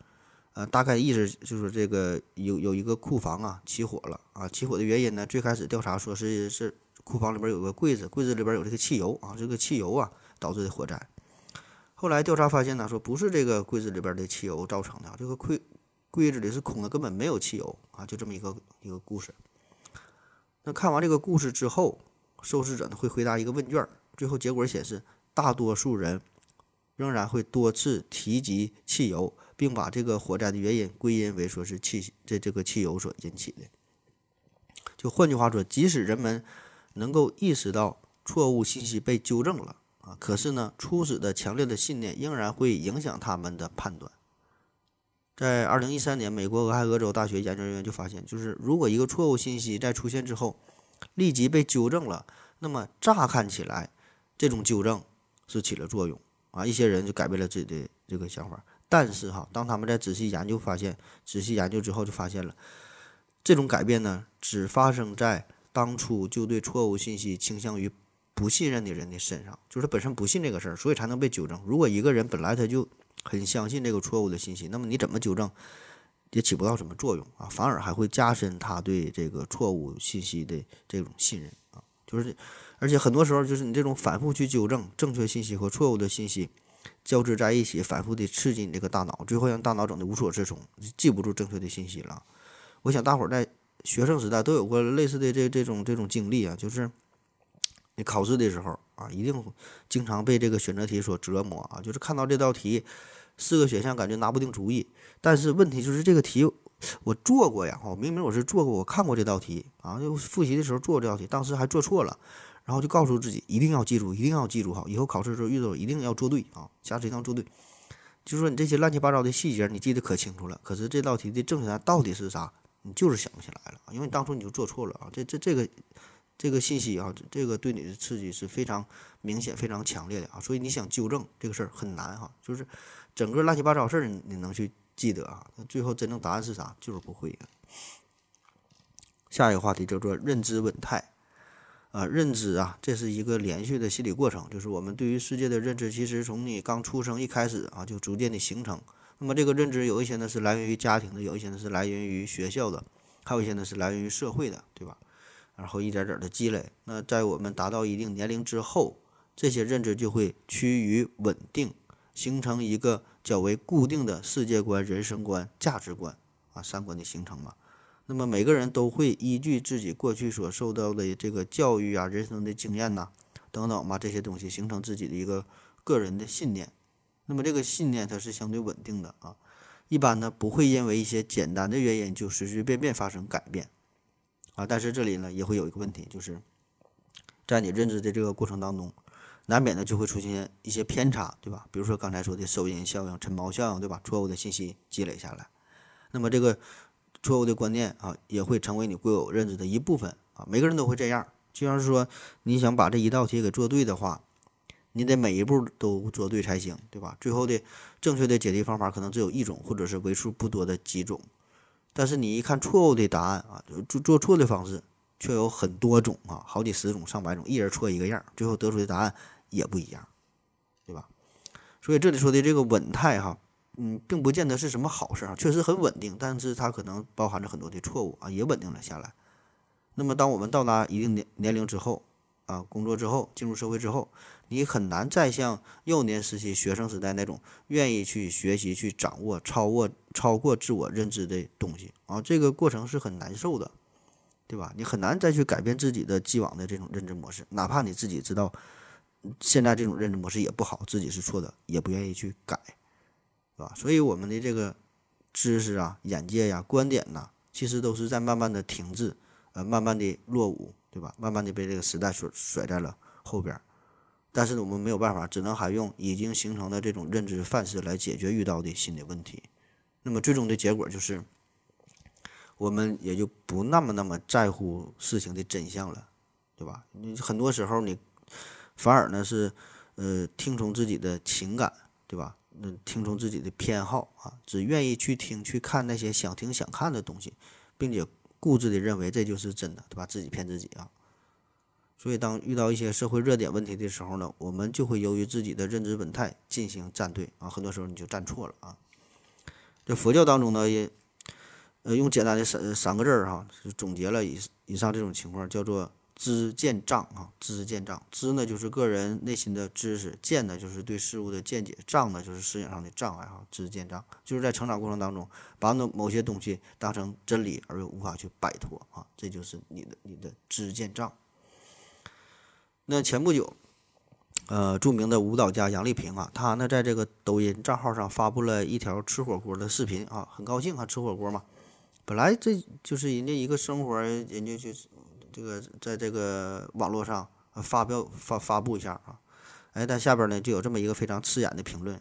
呃，大概意思就是这个有有一个库房啊起火了啊，起火的原因呢，最开始调查说是是库房里边有个柜子，柜子里边有这个汽油啊，这个汽油啊导致的火灾。后来调查发现呢，说不是这个柜子里边的汽油造成的，这个柜柜子里是空的，根本没有汽油啊，就这么一个一个故事。那看完这个故事之后，受试者呢会回答一个问卷，最后结果显示，大多数人仍然会多次提及汽油。并把这个火灾的原因归因为说是汽这这个汽油所引起的。就换句话说，即使人们能够意识到错误信息被纠正了啊，可是呢，初始的强烈的信念仍然会影响他们的判断。在二零一三年，美国俄亥俄州大学研究人员就发现，就是如果一个错误信息在出现之后，立即被纠正了，那么乍看起来，这种纠正是起了作用啊，一些人就改变了自己的这个想法。但是哈，当他们在仔细研究发现，仔细研究之后就发现了，这种改变呢，只发生在当初就对错误信息倾向于不信任的人的身上，就是本身不信这个事儿，所以才能被纠正。如果一个人本来他就很相信这个错误的信息，那么你怎么纠正也起不到什么作用啊，反而还会加深他对这个错误信息的这种信任啊。就是，而且很多时候就是你这种反复去纠正正确信息和错误的信息交织在一起，反复的刺激你这个大脑，最后让大脑整的无所适从，记不住正确的信息了。我想大伙儿在学生时代都有过类似的这这种这种经历啊，就是你考试的时候啊，一定经常被这个选择题所折磨啊，就是看到这道题。四个选项感觉拿不定主意，但是问题就是这个题我做过呀，我明明我是做过，我看过这道题啊，就复习的时候做这道题，当时还做错了，然后就告诉自己一定要记住，一定要记住好，以后考试的时候遇到一定要做对啊，下次一定要做对。就说你这些乱七八糟的细节你记得可清楚了，可是这道题的正确答案到底是啥，你就是想不起来了，因为当初你就做错了啊，这这这个这个信息啊，这个对你的刺激是非常明显、非常强烈的啊，所以你想纠正这个事儿很难哈，就是。整个乱七八糟事儿，你能去记得啊？最后真正答案是啥？就是不会啊。下一个话题叫做认知稳态啊，认知啊，这是一个连续的心理过程，就是我们对于世界的认知，其实从你刚出生一开始啊，就逐渐的形成。那么这个认知有一些呢是来源于家庭的，有一些呢是来源于学校的，还有一些呢是来源于社会的，对吧？然后一点点的积累。那在我们达到一定年龄之后，这些认知就会趋于稳定。形成一个较为固定的世界观、人生观、价值观啊，三观的形成嘛。那么每个人都会依据自己过去所受到的这个教育啊、人生的经验呐等等嘛这些东西，形成自己的一个个人的信念。那么这个信念它是相对稳定的啊，一般呢不会因为一些简单的原因就随随便便发生改变啊。但是这里呢也会有一个问题，就是在你认知的这个过程当中。难免的就会出现一些偏差，对吧？比如说刚才说的收音效应、晨猫效应，对吧？错误的信息积累下来，那么这个错误的观念啊，也会成为你固有认知的一部分啊。每个人都会这样，就像是说你想把这一道题给做对的话，你得每一步都做对才行，对吧？最后的正确的解题方法可能只有一种，或者是为数不多的几种。但是你一看错误的答案啊，做做错的方式却有很多种啊，好几十种、上百种，一人错一个样，最后得出的答案。也不一样，对吧？所以这里说的这个稳态哈，嗯，并不见得是什么好事啊，确实很稳定，但是它可能包含着很多的错误啊，也稳定了下来。那么当我们到达一定年年龄之后啊，工作之后，进入社会之后，你很难再像幼年时期学生时代那种愿意去学习、去掌握、超过超过自我认知的东西啊，这个过程是很难受的，对吧？你很难再去改变自己的既往的这种认知模式，哪怕你自己知道。现在这种认知模式也不好，自己是错的，也不愿意去改，是吧？所以我们的这个知识啊、眼界呀、观点呐，其实都是在慢慢的停滞，呃，慢慢的落伍，对吧？慢慢的被这个时代所甩在了后边。但是呢我们没有办法，只能还用已经形成的这种认知范式来解决遇到的新的问题。那么最终的结果就是，我们也就不那么那么在乎事情的真相了，对吧？你很多时候你。反而呢是，呃，听从自己的情感，对吧？那听从自己的偏好啊，只愿意去听、去看那些想听、想看的东西，并且固执的认为这就是真的，对吧？自己骗自己啊。所以，当遇到一些社会热点问题的时候呢，我们就会由于自己的认知本态进行站队啊。很多时候你就站错了啊。这佛教当中呢，也呃用简单的三三个字儿哈，总结了以以上这种情况，叫做。知见障啊，知见障，知呢就是个人内心的知识，见呢就是对事物的见解，障呢就是思想上的障碍哈。知见障就是在成长过程当中，把某某些东西当成真理而又无法去摆脱啊，这就是你的你的知见障。那前不久，呃，著名的舞蹈家杨丽萍啊，她呢在这个抖音账号上发布了一条吃火锅的视频啊，很高兴啊，吃火锅嘛，本来这就是人家一个生活，人家就是。这个在这个网络上发表发发布一下啊，哎，但下边呢就有这么一个非常刺眼的评论，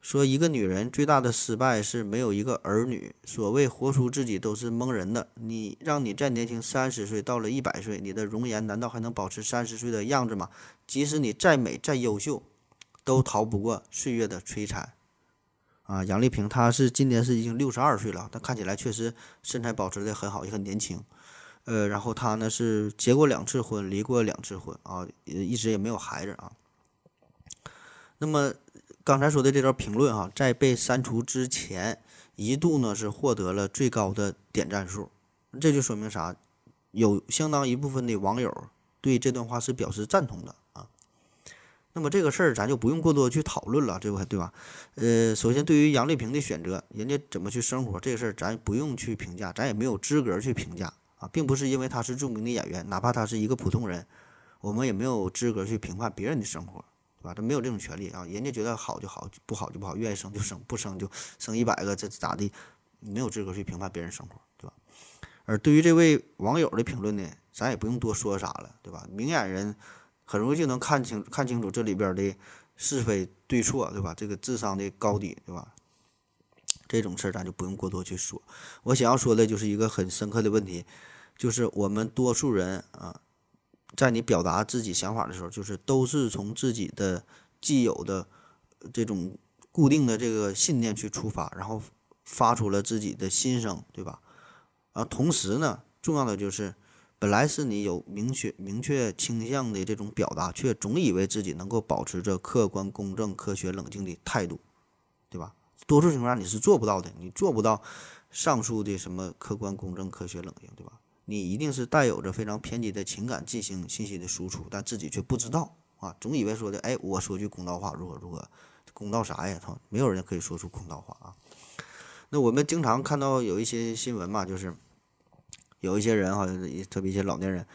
说一个女人最大的失败是没有一个儿女。所谓活出自己都是蒙人的。你让你再年轻三十岁，到了一百岁，你的容颜难道还能保持三十岁的样子吗？即使你再美再优秀，都逃不过岁月的摧残。啊，杨丽萍她是今年是已经六十二岁了，她看起来确实身材保持的很好，也很年轻。呃，然后他呢是结过两次婚，离过两次婚啊，一直也没有孩子啊。那么。刚才说的这条评论哈，在被删除之前，一度呢是获得了最高的点赞数，这就说明啥？有相当一部分的网友对这段话是表示赞同的啊。那么这个事儿咱就不用过多去讨论了，这不对吧？呃，首先对于杨丽萍的选择，人家怎么去生活这个事儿，咱不用去评价，咱也没有资格去评价并不是因为他是著名的演员，哪怕他是一个普通人，我们也没有资格去评判别人的生活。对吧？他没有这种权利啊！人家觉得好就好，不好就不好，愿意生就生，不生就生一百个，这咋的？没有资格去评判别人生活，对吧？而对于这位网友的评论呢，咱也不用多说啥了，对吧？明眼人很容易就能看清看清楚这里边的是非对错，对吧？这个智商的高低，对吧？这种事儿咱就不用过多去说。我想要说的就是一个很深刻的问题，就是我们多数人啊。在你表达自己想法的时候，就是都是从自己的既有的这种固定的这个信念去出发，然后发出了自己的心声，对吧？啊，同时呢，重要的就是，本来是你有明确明确倾向的这种表达，却总以为自己能够保持着客观、公正、科学、冷静的态度，对吧？多数情况下你是做不到的，你做不到上述的什么客观、公正、科学、冷静，对吧？你一定是带有着非常偏激的情感进行信息的输出，但自己却不知道啊，总以为说的，哎，我说句公道话，如何如何，公道啥呀？他没有人可以说出公道话啊。那我们经常看到有一些新闻嘛，就是有一些人哈，特别一些老年人，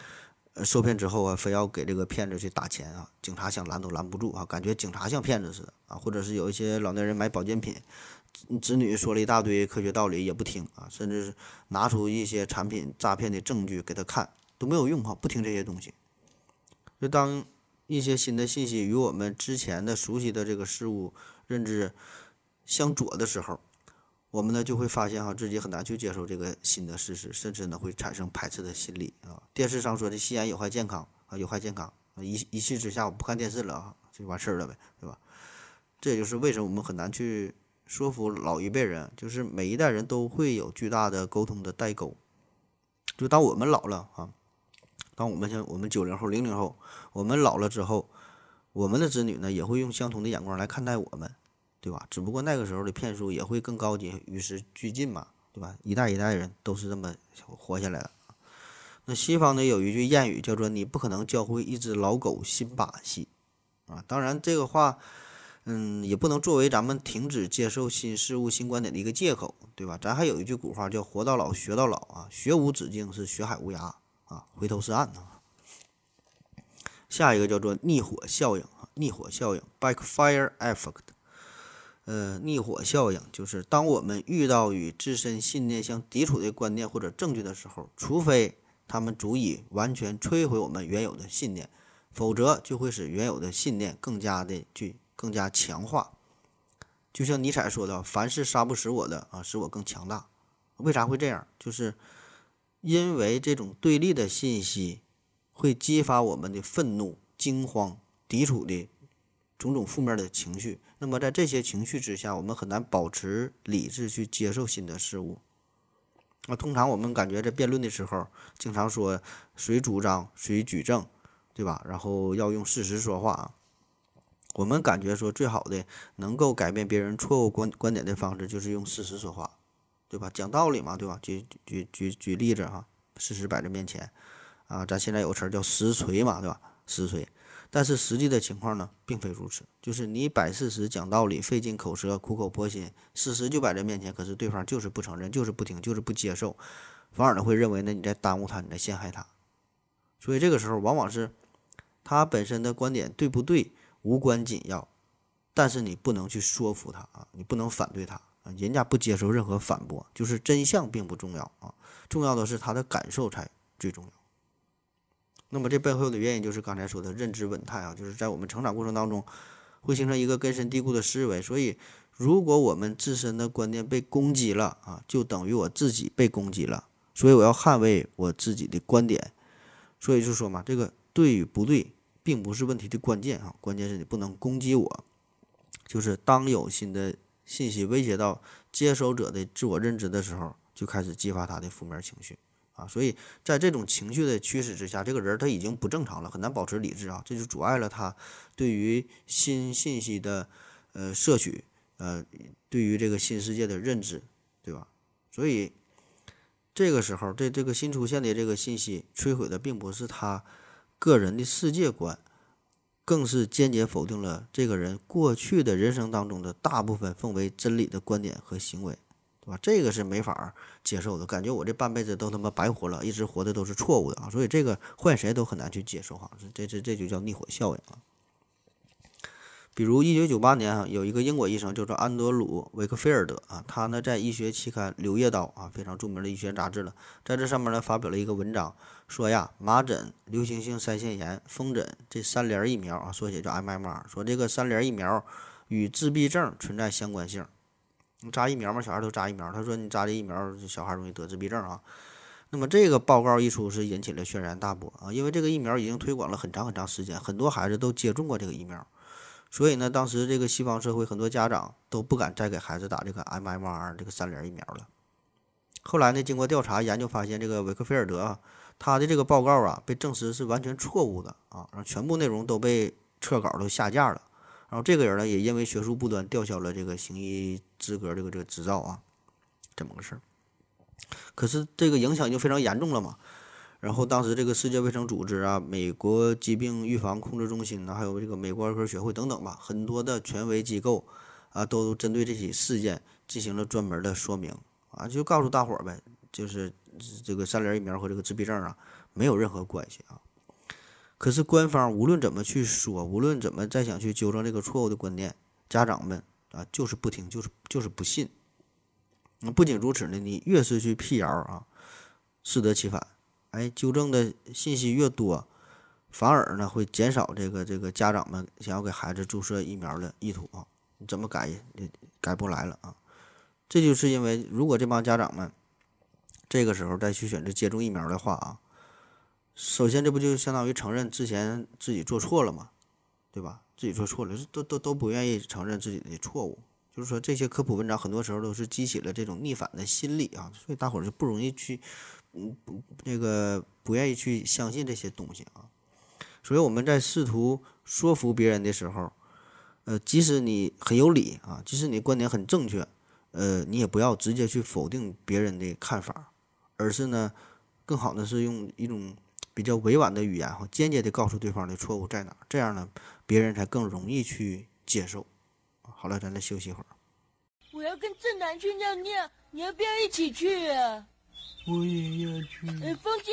受骗之后啊，非要给这个骗子去打钱啊，警察想拦都拦不住啊，感觉警察像骗子似的啊，或者是有一些老年人买保健品。子女说了一大堆科学道理也不听啊，甚至是拿出一些产品诈骗的证据给他看都没有用哈，不听这些东西。就当一些新的信息与我们之前的熟悉的这个事物认知相左的时候，我们呢就会发现哈自己很难去接受这个新的事实，甚至呢会产生排斥的心理啊。电视上说的吸烟有害健康啊，有害健康，一一气之下我不看电视了啊，就完事儿了呗，对吧？这也就是为什么我们很难去。说服老一辈人，就是每一代人都会有巨大的沟通的代沟。就当我们老了啊，当我们像我们九零后、零零后，我们老了之后，我们的子女呢也会用相同的眼光来看待我们，对吧？只不过那个时候的骗术也会更高级，与时俱进嘛，对吧？一代一代人都是这么活下来的。那西方呢有一句谚语叫做“你不可能教会一只老狗新把戏”，啊，当然这个话。嗯，也不能作为咱们停止接受新事物、新观点的一个借口，对吧？咱还有一句古话叫“活到老，学到老”啊，学无止境是学海无涯啊，回头是岸啊。下一个叫做逆火效应啊，逆火效应 （backfire effect）。呃，逆火效应就是当我们遇到与自身信念相抵触的观念或者证据的时候，除非他们足以完全摧毁我们原有的信念，否则就会使原有的信念更加的具。更加强化，就像尼采说的：“凡是杀不死我的啊，使我更强大。”为啥会这样？就是因为这种对立的信息会激发我们的愤怒、惊慌、抵触的种种负面的情绪。那么在这些情绪之下，我们很难保持理智去接受新的事物。那通常我们感觉在辩论的时候，经常说谁主张谁举证，对吧？然后要用事实说话。我们感觉说最好的能够改变别人错误观观点的方式，就是用事实说话，对吧？讲道理嘛，对吧？举举举举例子哈，事实摆在面前，啊，咱现在有个词儿叫实锤嘛，对吧？实锤。但是实际的情况呢，并非如此，就是你摆事实讲道理，费尽口舌，苦口婆心，事实就摆在面前，可是对方就是不承认，就是不听，就是不接受，反而呢会认为呢你在耽误他，你在陷害他。所以这个时候往往是他本身的观点对不对？无关紧要，但是你不能去说服他啊，你不能反对他啊，人家不接受任何反驳，就是真相并不重要啊，重要的是他的感受才最重要。那么这背后的原因就是刚才说的认知稳态啊，就是在我们成长过程当中会形成一个根深蒂固的思维，所以如果我们自身的观念被攻击了啊，就等于我自己被攻击了，所以我要捍卫我自己的观点。所以就说嘛，这个对与不对，并不是问题的关键啊，关键是你不能攻击我。就是当有新的信息威胁到接收者的自我认知的时候，就开始激发他的负面情绪啊。所以在这种情绪的驱使之下，这个人他已经不正常了，很难保持理智啊，这就阻碍了他对于新信息的呃摄取，呃，对于这个新世界的认知，对吧？所以这个时候，这这个新出现的这个信息摧毁的并不是他个人的世界观。更是间接否定了这个人过去的人生当中的大部分奉为真理的观点和行为，对吧？这个是没法接受的，感觉我这半辈子都他妈白活了，一直活的都是错误的啊！所以这个换谁都很难去接受哈，这这这就叫逆火效应啊。比如，一九九八年啊，有一个英国医生叫做安德鲁·维克菲尔德啊，他呢在医学期刊《柳叶刀》啊，非常著名的医学杂志了，在这上面呢发表了一个文章，说呀，麻疹、流行性腮腺炎、风疹这三联疫苗啊，缩写叫 MMR，说这个三联疫苗与自闭症存在相关性。你扎疫苗嘛，小孩都扎疫苗，他说你扎这疫苗，小孩容易得自闭症啊。那么这个报告一出，是引起了轩然大波啊，因为这个疫苗已经推广了很长很长时间，很多孩子都接种过这个疫苗。所以呢，当时这个西方社会很多家长都不敢再给孩子打这个 MMR 这个三联疫苗了。后来呢，经过调查研究发现，这个维克菲尔德啊，他的这个报告啊被证实是完全错误的啊，然后全部内容都被撤稿都下架了。然后这个人呢，也因为学术不端吊销了这个行医资格这个这个执照啊，这么个事。可是这个影响就非常严重了嘛。然后当时这个世界卫生组织啊、美国疾病预防控制中心呢，还有这个美国儿科学会等等吧，很多的权威机构啊，都针对这起事件进行了专门的说明啊，就告诉大伙儿呗，就是这个三联疫苗和这个自闭症啊没有任何关系啊。可是官方无论怎么去说，无论怎么再想去纠正这个错误的观念，家长们啊就是不听，就是就是不信。那不仅如此呢，你越是去辟谣啊，适得其反。哎，纠正的信息越多，反而呢会减少这个这个家长们想要给孩子注射疫苗的意图啊！你怎么改也改不来了啊！这就是因为，如果这帮家长们这个时候再去选择接种疫苗的话啊，首先这不就相当于承认之前自己做错了嘛？对吧？自己做错了，都都都不愿意承认自己的错误。就是说，这些科普文章很多时候都是激起了这种逆反的心理啊，所以大伙就不容易去。嗯，不，那个不愿意去相信这些东西啊，所以我们在试图说服别人的时候，呃，即使你很有理啊，即使你的观点很正确，呃，你也不要直接去否定别人的看法，而是呢，更好的是用一种比较委婉的语言哈，间接的告诉对方的错误在哪，这样呢，别人才更容易去接受。好了，咱再休息一会儿。我要跟正南去尿尿，你要不要一起去啊？我也要去。哎，风姐，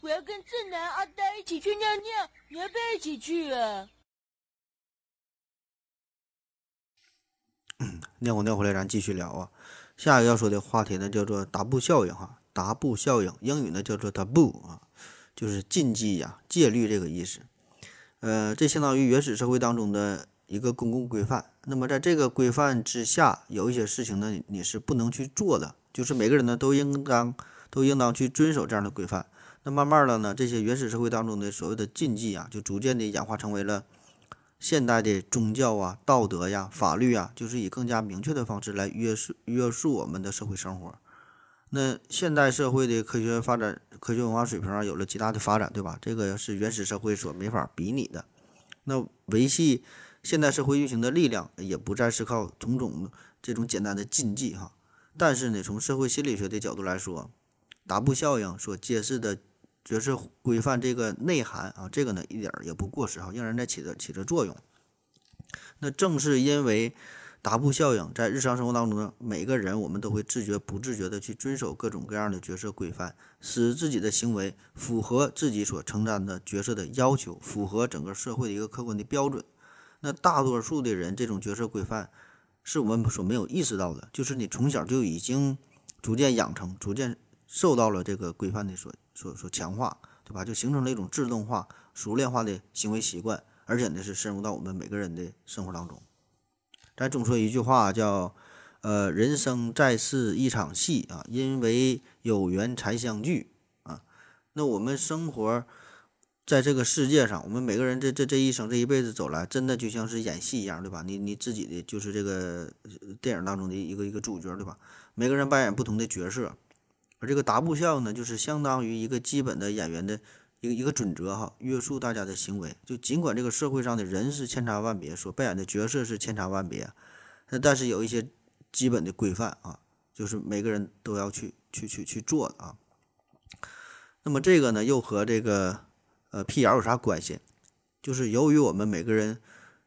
我要跟正南、阿呆一起去尿尿，你要不要一起去啊？尿过尿回来，咱继续聊啊。下一个要说的话题呢，叫做达布效应哈。达布效应，英语呢叫做 taboo 啊，就是禁忌呀、戒律这个意思。呃，这相当于原始社会当中的一个公共规范。那么在这个规范之下，有一些事情呢，你是不能去做的，就是每个人呢都应当。都应当去遵守这样的规范。那慢慢的呢，这些原始社会当中的所谓的禁忌啊，就逐渐的演化成为了现代的宗教啊、道德呀、法律啊，就是以更加明确的方式来约束约束我们的社会生活。那现代社会的科学发展、科学文化水平啊，有了极大的发展，对吧？这个是原始社会所没法比拟的。那维系现代社会运行的力量，也不再是靠种种这种简单的禁忌哈。但是呢，从社会心理学的角度来说，达布效应所揭示的角色规范这个内涵啊，这个呢一点儿也不过时哈，仍然在起着起着作用。那正是因为达布效应，在日常生活当中呢，每个人我们都会自觉不自觉的去遵守各种各样的角色规范，使自己的行为符合自己所承担的角色的要求，符合整个社会的一个客观的标准。那大多数的人，这种角色规范是我们所没有意识到的，就是你从小就已经逐渐养成，逐渐。受到了这个规范的所所所强化，对吧？就形成了一种自动化、熟练化的行为习惯，而且呢是深入到我们每个人的生活当中。咱总说一句话叫，呃，人生在世一场戏啊，因为有缘才相聚啊。那我们生活在这个世界上，我们每个人这这这一生这一辈子走来，真的就像是演戏一样，对吧？你你自己的就是这个电影当中的一个一个主角，对吧？每个人扮演不同的角色，而这个达布效呢，就是相当于一个基本的演员的一个一个准则哈，约束大家的行为。就尽管这个社会上的人是千差万别，所扮演的角色是千差万别。那但是有一些基本的规范啊，就是每个人都要去去去去做的啊。那么这个呢，又和这个呃辟谣有啥关系？就是由于我们每个人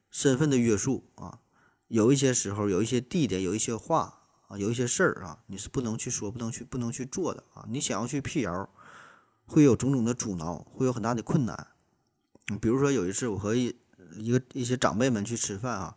身份的约束啊，有一些时候，有一些地点，有一些话啊，有一些事儿啊，你是不能去说，不能去，不能去做的啊。你想要去辟谣，会有种种的阻挠，会有很大的困难。比如说有一次，我和一一个一些长辈们去吃饭啊。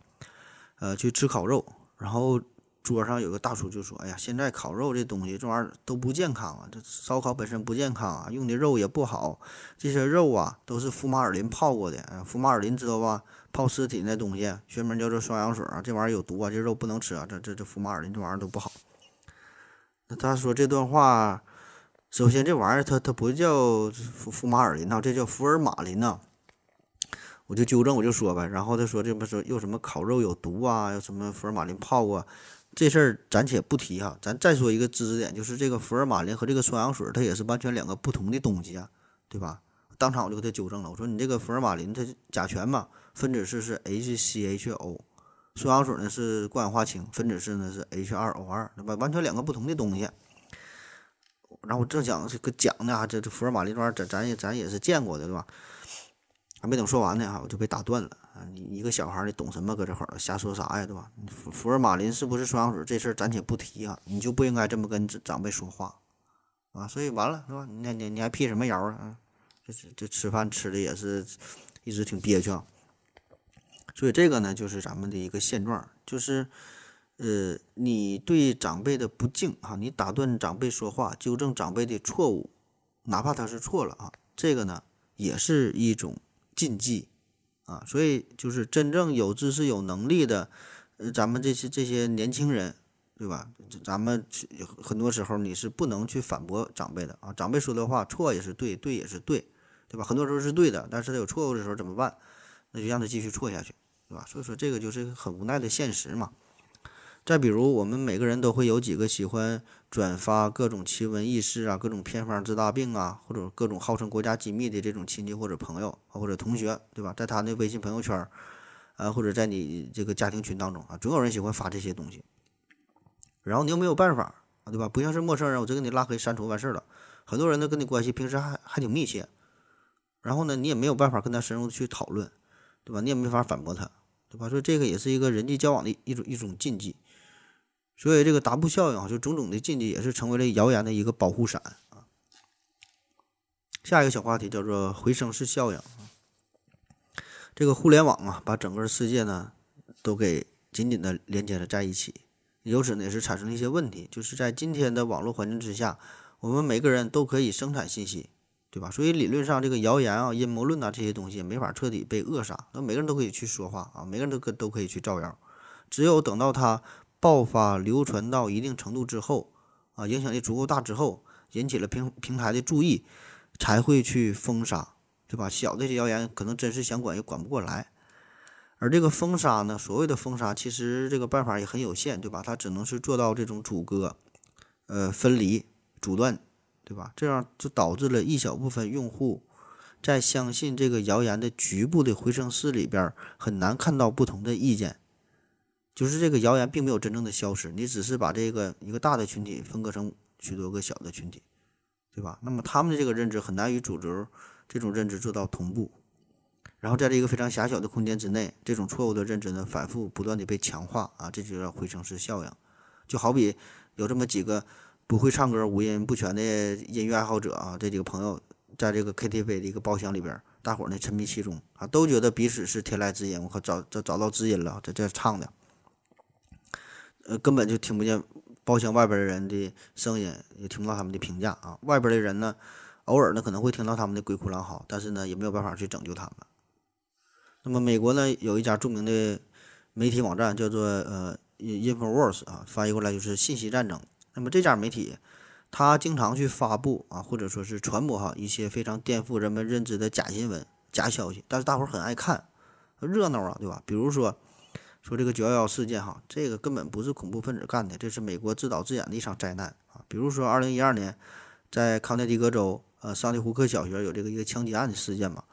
呃，去吃烤肉，然后桌上有个大叔就说：“哎呀，现在烤肉这东西，这玩意儿都不健康啊！这烧烤本身不健康啊，用的肉也不好，这些肉啊都是福马尔林泡过的。福马尔林知道吧？泡尸体那东西，学名叫做双氧水啊，这玩意儿有毒啊，这肉不能吃啊！这这这福马尔林这玩意儿都不好。”那他说这段话，首先这玩意儿它它不叫福福马尔林呐，这叫福尔马林呐。我就纠正，我就说呗。然后他说：“这不是又什么烤肉有毒啊？又什么福尔马林泡过？这事儿暂且不提哈。咱再说一个知识点，就是这个福尔马林和这个双氧水，它也是完全两个不同的东西啊，对吧？当场我就给他纠正了。我说你这个福尔马林它甲醛嘛，分子式是 HCHO，双氧水呢是过氧化氢，分子式呢是 H2O2，对吧？完全两个不同的东西。然后我正想这个讲呢，这这福尔马林这，咱咱也咱也是见过的，对吧？”还没等说完呢，哈，我就被打断了啊！你一个小孩，你懂什么？搁这会儿瞎说啥呀，对吧？福福尔马林是不是双氧水？这事儿暂且不提啊，你就不应该这么跟长辈说话啊！所以完了，是吧？你你你还辟什么谣啊？这这吃饭吃的也是一直挺憋屈啊！所以这个呢，就是咱们的一个现状，就是呃，你对长辈的不敬啊，你打断长辈说话，纠正长辈的错误，哪怕他是错了啊，这个呢，也是一种。禁忌啊，所以就是真正有知识、有能力的，呃，咱们这些这些年轻人，对吧？咱们很多时候你是不能去反驳长辈的啊，长辈说的话错也是对，对也是对，对吧？很多时候是对的，但是他有错误的时候怎么办？那就让他继续错下去，对吧？所以说这个就是很无奈的现实嘛。再比如，我们每个人都会有几个喜欢转发各种奇闻异事啊、各种偏方治大病啊，或者各种号称国家机密的这种亲戚或者朋友或者同学，对吧？在他的微信朋友圈，啊，或者在你这个家庭群当中啊，总有人喜欢发这些东西。然后你又没有办法啊，对吧？不像是陌生人，我就给你拉黑删除完事儿了。很多人呢跟你关系平时还还挺密切，然后呢你也没有办法跟他深入去讨论，对吧？你也没法反驳他，对吧？所以这个也是一个人际交往的一种一种禁忌。所以这个达布效应啊，就种种的禁忌，也是成为了谣言的一个保护伞啊。下一个小话题叫做回声式效应。这个互联网啊，把整个世界呢都给紧紧的连接了在一起，由此呢也是产生了一些问题，就是在今天的网络环境之下，我们每个人都可以生产信息，对吧？所以理论上，这个谣言啊、阴谋论啊这些东西没法彻底被扼杀，那每个人都可以去说话啊，每个人都可都可以去造谣，只有等到它。爆发流传到一定程度之后，啊，影响力足够大之后，引起了平平台的注意，才会去封杀，对吧？小的这些谣言可能真是想管也管不过来，而这个封杀呢，所谓的封杀，其实这个办法也很有限，对吧？它只能是做到这种阻隔、呃分离、阻断，对吧？这样就导致了一小部分用户在相信这个谣言的局部的回声室里边，很难看到不同的意见。就是这个谣言并没有真正的消失，你只是把这个一个大的群体分割成许多个小的群体，对吧？那么他们的这个认知很难与主流这种认知做到同步，然后在这一个非常狭小的空间之内，这种错误的认知呢反复不断的被强化啊，这就叫回声式效应。就好比有这么几个不会唱歌、五音不全的音乐爱好者啊，这几个朋友在这个 KTV 的一个包厢里边，大伙儿呢沉迷其中啊，都觉得彼此是天籁之音，我靠，找找找到知音了，在这唱的。呃，根本就听不见包厢外边的人的声音，也听不到他们的评价啊。外边的人呢，偶尔呢可能会听到他们的鬼哭狼嚎，但是呢也没有办法去拯救他们。那么美国呢有一家著名的媒体网站，叫做呃 Infowars 啊，翻译过来就是信息战争。那么这家媒体，它经常去发布啊，或者说是传播哈一些非常颠覆人们认知的假新闻、假消息，但是大伙儿很爱看，热闹啊，对吧？比如说说这个九幺幺事件哈，这个根本不是恐怖分子干的，这是美国自导自演的一场灾难啊。比如说二零一二年在康涅狄格州呃桑迪胡克小学有这个一个枪击案的事件嘛。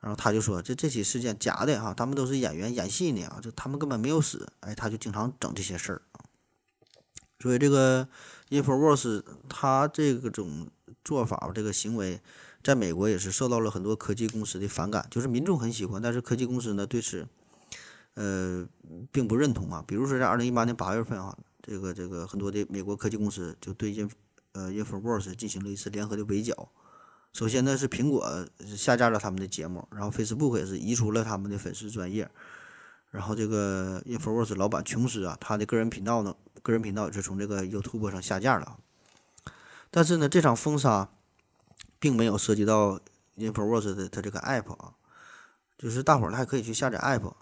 然后他就说，这这起事件假的哈，他们都是演员演戏呢啊，就他们根本没有死，哎，他就经常整这些事儿。所以这个 Infowars 他这个种做法这个行为，在美国也是受到了很多科技公司的反感，就是民众很喜欢，但是科技公司呢对此，呃，并不认同啊。比如说在二零一八年八月份啊，这个这个很多的美国科技公司就对 In 呃 Infowars 进行了一次联合的围剿。首先呢，是苹果下架了他们的节目，然后 Facebook 也是移除了他们的粉丝专业，然后这个 Infowars 老板琼斯啊，他的个人频道呢，个人频道也是从这个 YouTube 上下架了。但是呢，这场封杀并没有涉及到 Infowars 的他这个 App 啊，就是大伙儿还可以去下载 App，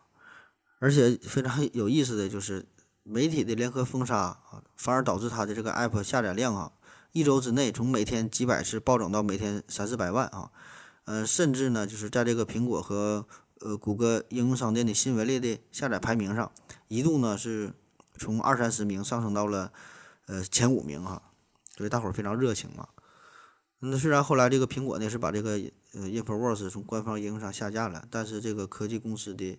而且非常有意思的就是媒体的联合封杀啊，反而导致他的这个 App 下载量啊。一周之内，从每天几百次暴涨到每天三四百万啊，呃，甚至呢，就是在这个苹果和呃谷歌应用商店的新闻类的下载排名上，一度呢是从二三十名上升到了呃前五名哈，所以大伙儿非常热情嘛。那虽然后来这个苹果呢是把这个呃 Infowars 从官方应用上下架了，但是这个科技公司的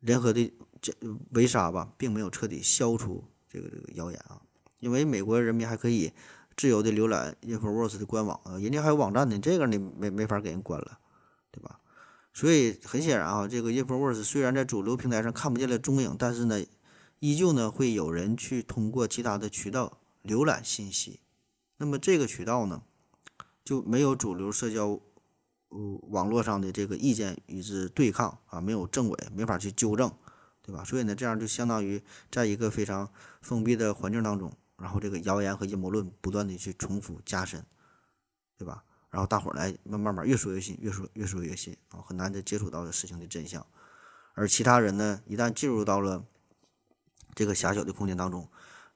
联合的这围杀吧，并没有彻底消除这个这个谣言啊，因为美国人民还可以。自由的浏览 Infowars 的官网啊，人家还有网站呢，这个你没没法给人关了，对吧？所以很显然啊，这个 Infowars 虽然在主流平台上看不见了踪影，但是呢，依旧呢会有人去通过其他的渠道浏览信息。那么这个渠道呢，就没有主流社交网络上的这个意见与之对抗啊，没有政委，没法去纠正，对吧？所以呢，这样就相当于在一个非常封闭的环境当中。然后这个谣言和阴谋论不断的去重复加深，对吧？然后大伙儿来慢慢慢越说越信，越说越说越信啊，很难的接触到这事情的真相。而其他人呢，一旦进入到了这个狭小的空间当中，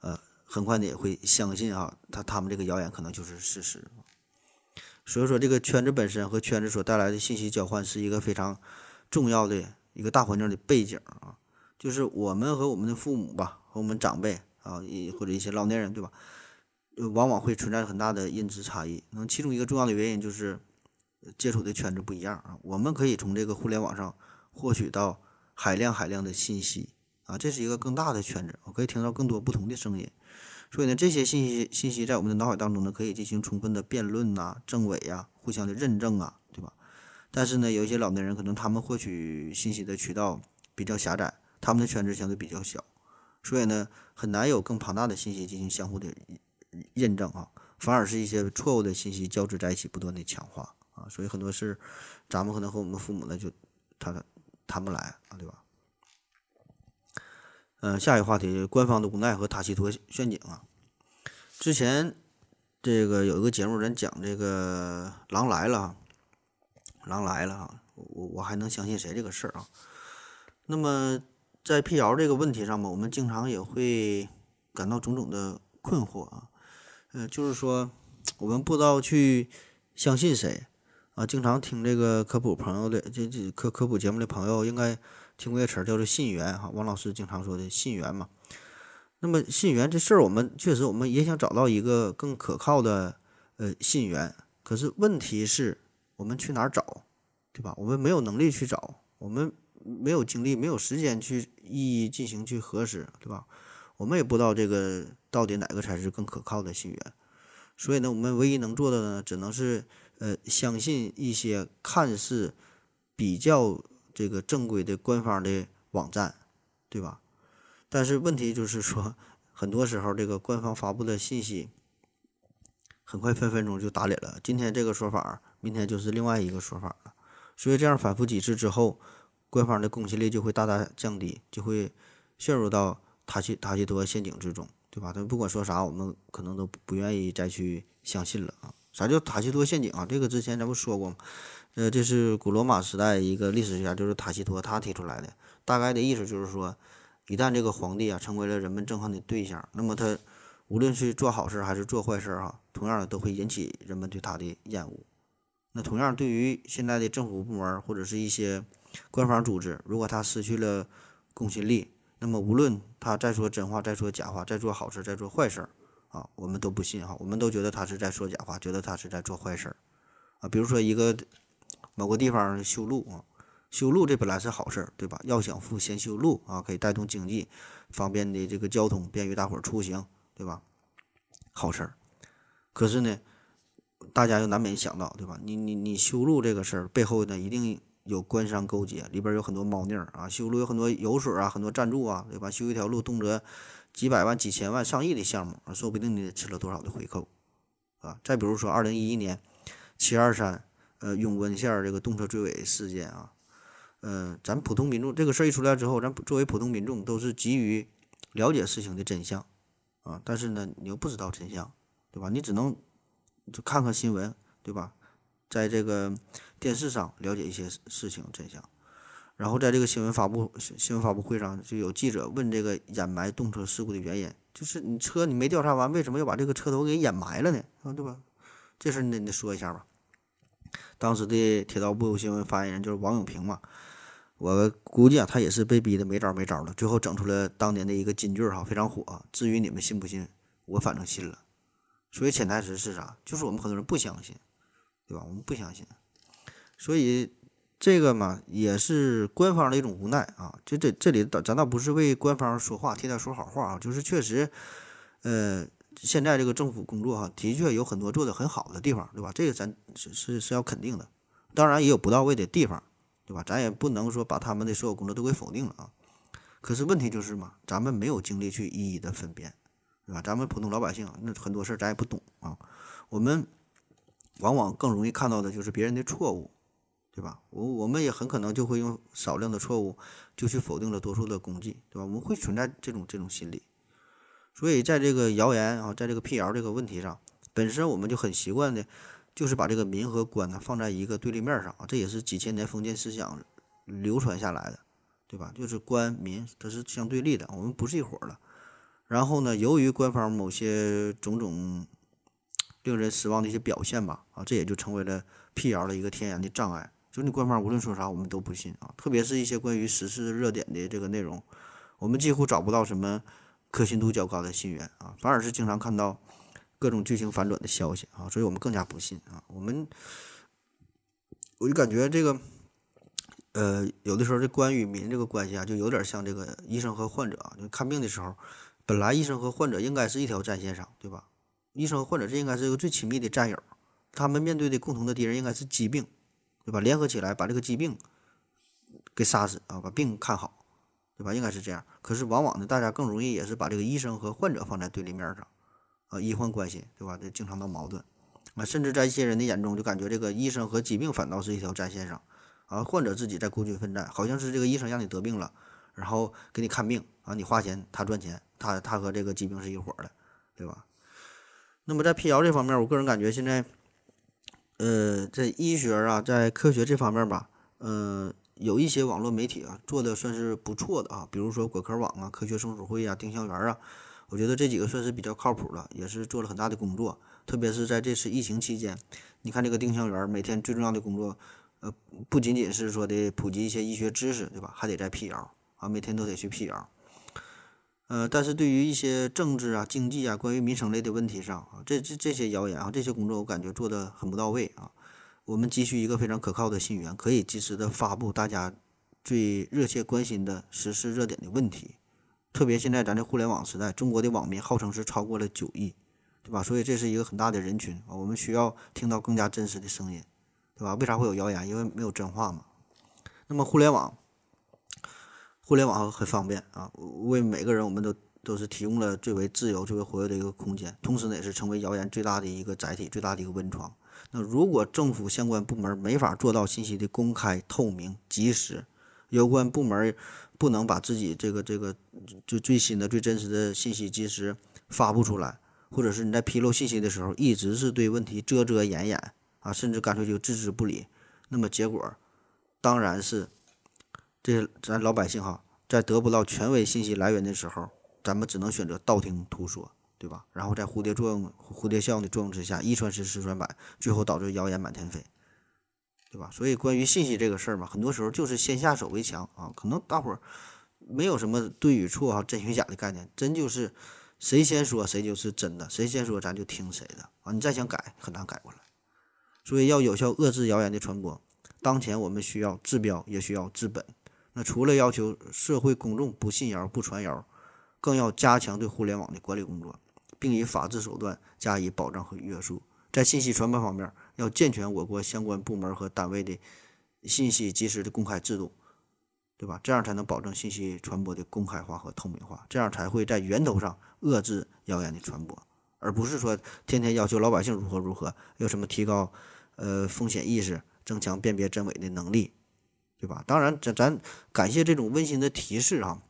呃，很快的也会相信啊，他他们这个谣言可能就是事实。所以说，这个圈子本身和圈子所带来的信息交换是一个非常重要的一个大环境的背景啊，就是我们和我们的父母吧，和我们长辈。啊，一或者一些老年人，对吧？往往会存在很大的认知差异。那其中一个重要的原因就是接触的圈子不一样啊。我们可以从这个互联网上获取到海量海量的信息啊，这是一个更大的圈子，我可以听到更多不同的声音。所以呢，这些信息信息在我们的脑海当中呢，可以进行充分的辩论呐、证伪呀、互相的认证啊，对吧？但是呢，有一些老年人可能他们获取信息的渠道比较狭窄，他们的圈子相对比较小。所以呢，很难有更庞大的信息进行相互的验证啊，反而是一些错误的信息交织在一起，不断的强化啊。所以很多事，咱们可能和我们父母呢就谈谈不来啊，对吧？嗯，下一个话题，官方的无奈和塔西佗陷阱啊。之前这个有一个节目，人讲这个狼来了，狼来了啊，我我还能相信谁这个事儿啊？那么。在辟谣这个问题上吧，我们经常也会感到种种的困惑啊，呃，就是说我们不知道去相信谁啊。经常听这个科普朋友的这这科科普节目的朋友，应该听过一个词儿叫做“信源”哈。王老师经常说的“信源”嘛。那么信源这事儿，我们确实我们也想找到一个更可靠的呃信源，可是问题是我们去哪儿找，对吧？我们没有能力去找，我们。没有精力，没有时间去一一进行去核实，对吧？我们也不知道这个到底哪个才是更可靠的信源，所以呢，我们唯一能做的呢，只能是呃相信一些看似比较这个正规的官方的网站，对吧？但是问题就是说，很多时候这个官方发布的信息很快分分钟就打脸了，今天这个说法，明天就是另外一个说法了，所以这样反复几次之后。官方的公信力就会大大降低，就会陷入到塔西塔西多陷阱之中，对吧？他不管说啥，我们可能都不愿意再去相信了啊。啥叫塔西佗陷阱啊？这个之前咱不说过吗？呃，这是古罗马时代一个历史学家，就是塔西佗他提出来的。大概的意思就是说，一旦这个皇帝啊成为了人们憎恨的对象，那么他无论是做好事还是做坏事啊，同样的都会引起人们对他的厌恶。那同样，对于现在的政府部门或者是一些官方组织，如果他失去了公信力，那么无论他再说真话、再说假话、再做好事、再做坏事啊，我们都不信哈，我们都觉得他是在说假话，觉得他是在做坏事啊。比如说一个某个地方修路啊，修路这本来是好事，对吧？要想富，先修路啊，可以带动经济，方便的这个交通，便于大伙儿出行，对吧？好事。可是呢，大家又难免想到，对吧？你你你修路这个事儿背后呢，一定有官商勾结，里边有很多猫腻儿啊。修路有很多油水啊，很多赞助啊，对吧？修一条路动辄几百万、几千万、上亿的项目啊，说不定你吃了多少的回扣啊。再比如说，二零一一年七二三呃永温县儿这个动车追尾事件啊，呃，咱普通民众这个事儿一出来之后，咱作为普通民众都是急于了解事情的真相啊，但是呢，你又不知道真相，对吧？你只能就看看新闻，对吧？在这个电视上了解一些事情真相，然后在这个新闻发布新闻发布会上，就有记者问这个掩埋动车事故的原因，就是你车你没调查完，为什么要把这个车头给掩埋了呢？啊，对吧？这事你得你得说一下吧。当时的铁道部新闻发言人就是王永平嘛，我估计啊，他也是被逼的没招没招了，最后整出了当年的一个金句哈，非常火。至于你们信不信，我反正信了。所以潜台词是啥？就是我们很多人不相信，对吧？我们不相信，所以这个嘛，也是官方的一种无奈啊。就这这里，咱倒不是为官方说话，替他说好话啊，就是确实，呃，现在这个政府工作哈，的确有很多做的很好的地方，对吧？这个咱是是是要肯定的。当然也有不到位的地方，对吧？咱也不能说把他们的所有工作都给否定了啊。可是问题就是嘛，咱们没有精力去一一的分辨。对吧？咱们普通老百姓，那很多事儿咱也不懂啊。我们往往更容易看到的就是别人的错误，对吧？我我们也很可能就会用少量的错误就去否定了多数的功绩，对吧？我们会存在这种这种心理。所以在这个谣言啊，在这个辟谣这个问题上，本身我们就很习惯的，就是把这个民和官呢放在一个对立面上啊。这也是几千年封建思想流传下来的，对吧？就是官民它是相对立的，我们不是一伙的。然后呢，由于官方某些种种令人失望的一些表现吧，啊，这也就成为了辟谣的一个天然的障碍。就你官方无论说啥，我们都不信啊。特别是一些关于时事热点的这个内容，我们几乎找不到什么可信度较高的信源啊，反而是经常看到各种剧情反转的消息啊，所以我们更加不信啊。我们我就感觉这个，呃，有的时候这官与民这个关系啊，就有点像这个医生和患者啊，就看病的时候。本来医生和患者应该是一条战线上，对吧？医生和患者这应该是一个最亲密的战友，他们面对的共同的敌人应该是疾病，对吧？联合起来把这个疾病给杀死啊，把病看好，对吧？应该是这样。可是往往呢，大家更容易也是把这个医生和患者放在对立面上，啊，医患关系，对吧？这经常闹矛盾啊，甚至在一些人的眼中，就感觉这个医生和疾病反倒是一条战线上，啊，患者自己在孤军奋战，好像是这个医生让你得病了，然后给你看病啊，你花钱，他赚钱。他他和这个疾病是一伙的，对吧？那么在辟谣这方面，我个人感觉现在，呃，在医学啊，在科学这方面吧，呃，有一些网络媒体啊做的算是不错的啊，比如说果壳网啊、科学松鼠会啊、丁香园啊，我觉得这几个算是比较靠谱的，也是做了很大的工作。特别是在这次疫情期间，你看这个丁香园每天最重要的工作，呃，不仅仅是说的普及一些医学知识，对吧？还得在辟谣啊，每天都得去辟谣。呃，但是对于一些政治啊、经济啊、关于民生类的问题上啊，这这这些谣言啊，这些工作我感觉做的很不到位啊。我们急需一个非常可靠的信源，可以及时的发布大家最热切关心的时事热点的问题。特别现在咱这互联网时代，中国的网民号称是超过了九亿，对吧？所以这是一个很大的人群啊，我们需要听到更加真实的声音，对吧？为啥会有谣言？因为没有真话嘛。那么互联网。互联网很方便啊，为每个人我们都都是提供了最为自由、最为活跃的一个空间，同时呢，也是成为谣言最大的一个载体、最大的一个温床。那如果政府相关部门没法做到信息的公开、透明、及时，有关部门不能把自己这个这个最最新的、最真实的信息及时发布出来，或者是你在披露信息的时候一直是对问题遮遮掩掩啊，甚至干脆就置之不理，那么结果当然是这咱老百姓哈，在得不到权威信息来源的时候，咱们只能选择道听途说，对吧？然后在蝴蝶作用、蝴蝶效应的作用之下，一传十，十传百，最后导致谣言满天飞，对吧？所以关于信息这个事儿嘛，很多时候就是先下手为强啊。可能大伙儿没有什么对与错啊、真与假的概念，真就是谁先说谁就是真的，谁先说咱就听谁的啊。你再想改，很难改过来。所以要有效遏制谣言的传播，当前我们需要治标，也需要治本。那除了要求社会公众不信谣、不传谣，更要加强对互联网的管理工作，并以法治手段加以保障和约束。在信息传播方面，要健全我国相关部门和单位的信息及时的公开制度，对吧？这样才能保证信息传播的公开化和透明化，这样才会在源头上遏制谣言的传播，而不是说天天要求老百姓如何如何，有什么提高呃风险意识，增强辨别真伪的能力。对吧？当然，咱咱感谢这种温馨的提示啊，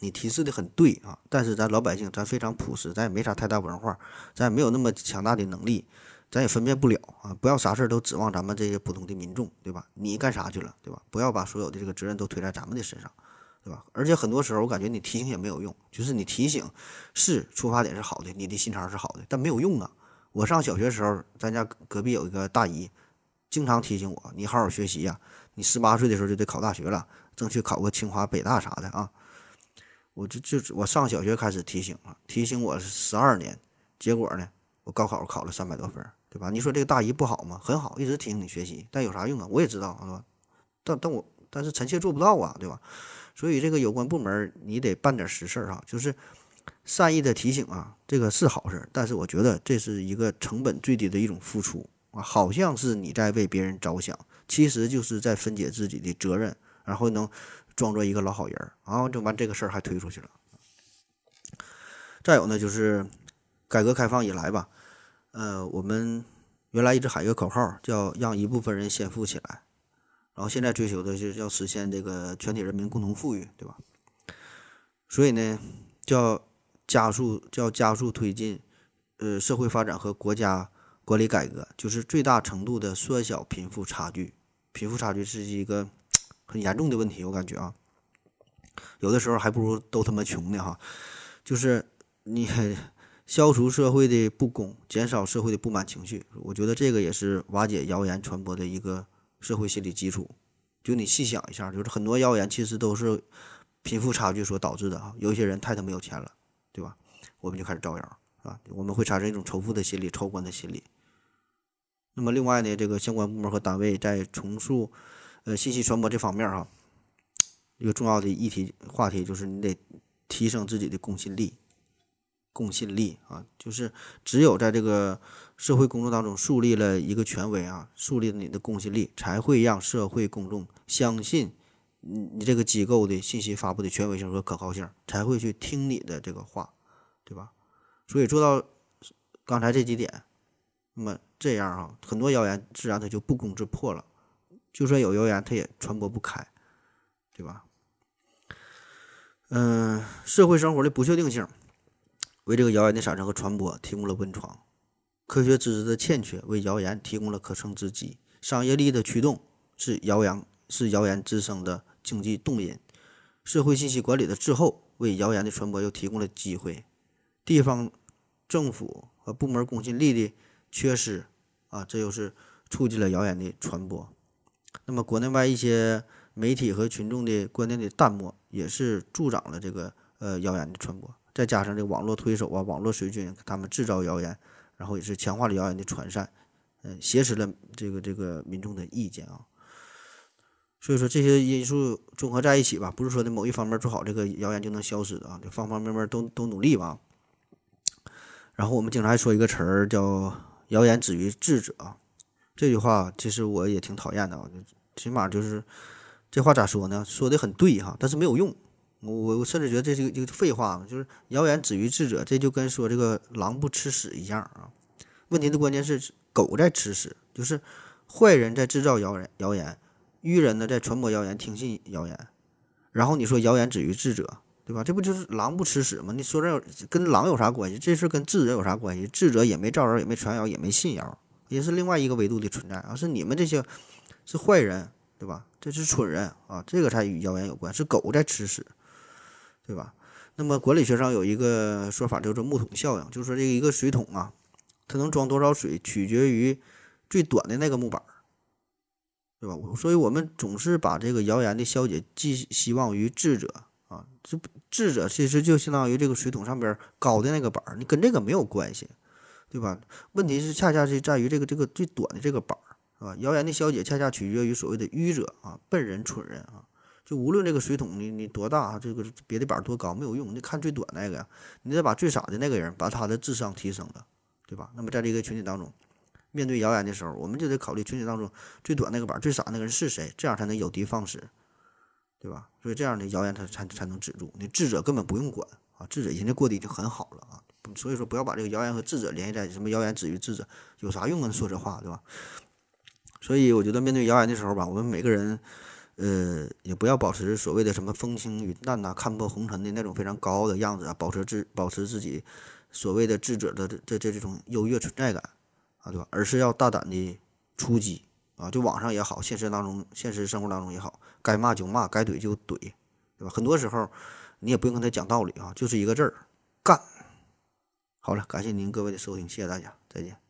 你提示的很对啊。但是咱老百姓，咱非常朴实，咱也没啥太大文化，咱也没有那么强大的能力，咱也分辨不了啊。不要啥事儿都指望咱们这些普通的民众，对吧？你干啥去了，对吧？不要把所有的这个责任都推在咱们的身上，对吧？而且很多时候，我感觉你提醒也没有用，就是你提醒是出发点是好的，你的心肠是好的，但没有用啊。我上小学时候，咱家隔壁有一个大姨，经常提醒我，你好好学习呀。你十八岁的时候就得考大学了，争取考个清华、北大啥的啊！我就就我上小学开始提醒了，提醒我十二年，结果呢，我高考考了三百多分，对吧？你说这个大姨不好吗？很好，一直提醒你学习，但有啥用啊？我也知道，是吧？但但我但是臣妾做不到啊，对吧？所以这个有关部门你得办点实事儿啊，就是善意的提醒啊，这个是好事，但是我觉得这是一个成本最低的一种付出啊，好像是你在为别人着想。其实就是在分解自己的责任，然后能装作一个老好人儿，然后就完这个事儿还推出去了。再有呢，就是改革开放以来吧，呃，我们原来一直喊一个口号，叫让一部分人先富起来，然后现在追求的就是要实现这个全体人民共同富裕，对吧？所以呢，叫加速，叫加速推进，呃，社会发展和国家管理改革，就是最大程度的缩小贫富差距。贫富差距是一个很严重的问题，我感觉啊，有的时候还不如都他妈穷呢哈。就是你消除社会的不公，减少社会的不满情绪，我觉得这个也是瓦解谣言传播的一个社会心理基础。就你细想一下，就是很多谣言其实都是贫富差距所导致的啊。有些人太他妈有钱了，对吧？我们就开始造谣啊，我们会产生一种仇富的心理、仇官的心理。那么另外呢，这个相关部门和单位在重塑呃信息传播这方面哈，一个重要的议题话题就是你得提升自己的公信力，公信力啊，就是只有在这个社会公众当中树立了一个权威啊，树立了你的公信力，才会让社会公众相信你你这个机构的信息发布的权威性和可靠性，才会去听你的这个话，对吧？所以做到刚才这几点，那么。这样啊，很多谣言自然它就不攻自破了。就算有谣言，它也传播不开，对吧？嗯，社会生活的不确定性为这个谣言的产生和传播提供了温床；科学知识的欠缺为谣言提供了可乘之机；商业利益的驱动是谣言是谣言滋生的经济动因；社会信息管理的滞后为谣言的传播又提供了机会；地方政府和部门公信力的。缺失啊，这又是促进了谣言的传播。那么，国内外一些媒体和群众的观念的淡漠，也是助长了这个呃谣言的传播。再加上这网络推手啊、网络水军，他们制造谣言，然后也是强化了谣言的传散，嗯，挟持了这个这个民众的意见啊。所以说，这些因素综合在一起吧，不是说的某一方面做好，这个谣言就能消失的啊，就方方面面都都努力吧。然后我们经常还说一个词儿叫。谣言止于智者，这句话其实我也挺讨厌的啊。起码就是这话咋说呢？说的很对哈，但是没有用。我我甚至觉得这是一个废话就是谣言止于智者，这就跟说这个狼不吃屎一样啊。问题的关键是狗在吃屎，就是坏人在制造谣言，谣言，愚人呢在传播谣言，听信谣言。然后你说谣言止于智者。对吧？这不就是狼不吃屎吗？你说这跟狼有啥关系？这事跟智者有啥关系？智者也没造谣，也没传谣，也没信谣，也是另外一个维度的存在啊！是你们这些是坏人，对吧？这是蠢人啊，这个才与谣言有关，是狗在吃屎，对吧？那么管理学上有一个说法叫做木桶效应，就是说这一个水桶啊，它能装多少水，取决于最短的那个木板，对吧？所以我们总是把这个谣言的消解寄希望于智者，这智者其实就相当于这个水桶上边高的那个板儿，你跟这个没有关系，对吧？问题是恰恰是在于这个这个最短的这个板儿，是吧？谣言的消解恰恰取决于所谓的愚者啊、笨人、蠢人啊。就无论这个水桶你你多大，这个别的板多高没有用，你看最短那个呀，你得把最傻的那个人把他的智商提升了，对吧？那么在这个群体当中。面对谣言的时候，我们就得考虑群体当中最短那个板、最傻那个人是谁，这样才能有的放矢，对吧？所以这样的谣言才才才能止住。那智者根本不用管啊，智者人家过得已经很好了啊。所以说不要把这个谣言和智者联系在什么谣言止于智者，有啥用啊？说这话对吧？所以我觉得面对谣言的时候吧，我们每个人，呃，也不要保持所谓的什么风轻云淡呐、看破红尘的那种非常高傲的样子啊，保持自保持自己所谓的智者的这这这种优越存在感。啊，对吧？而是要大胆的出击啊！就网上也好，现实当中、现实生活当中也好，该骂就骂，该怼就怼，对吧？很多时候你也不用跟他讲道理啊，就是一个字儿干。好了，感谢您各位的收听，谢谢大家，再见。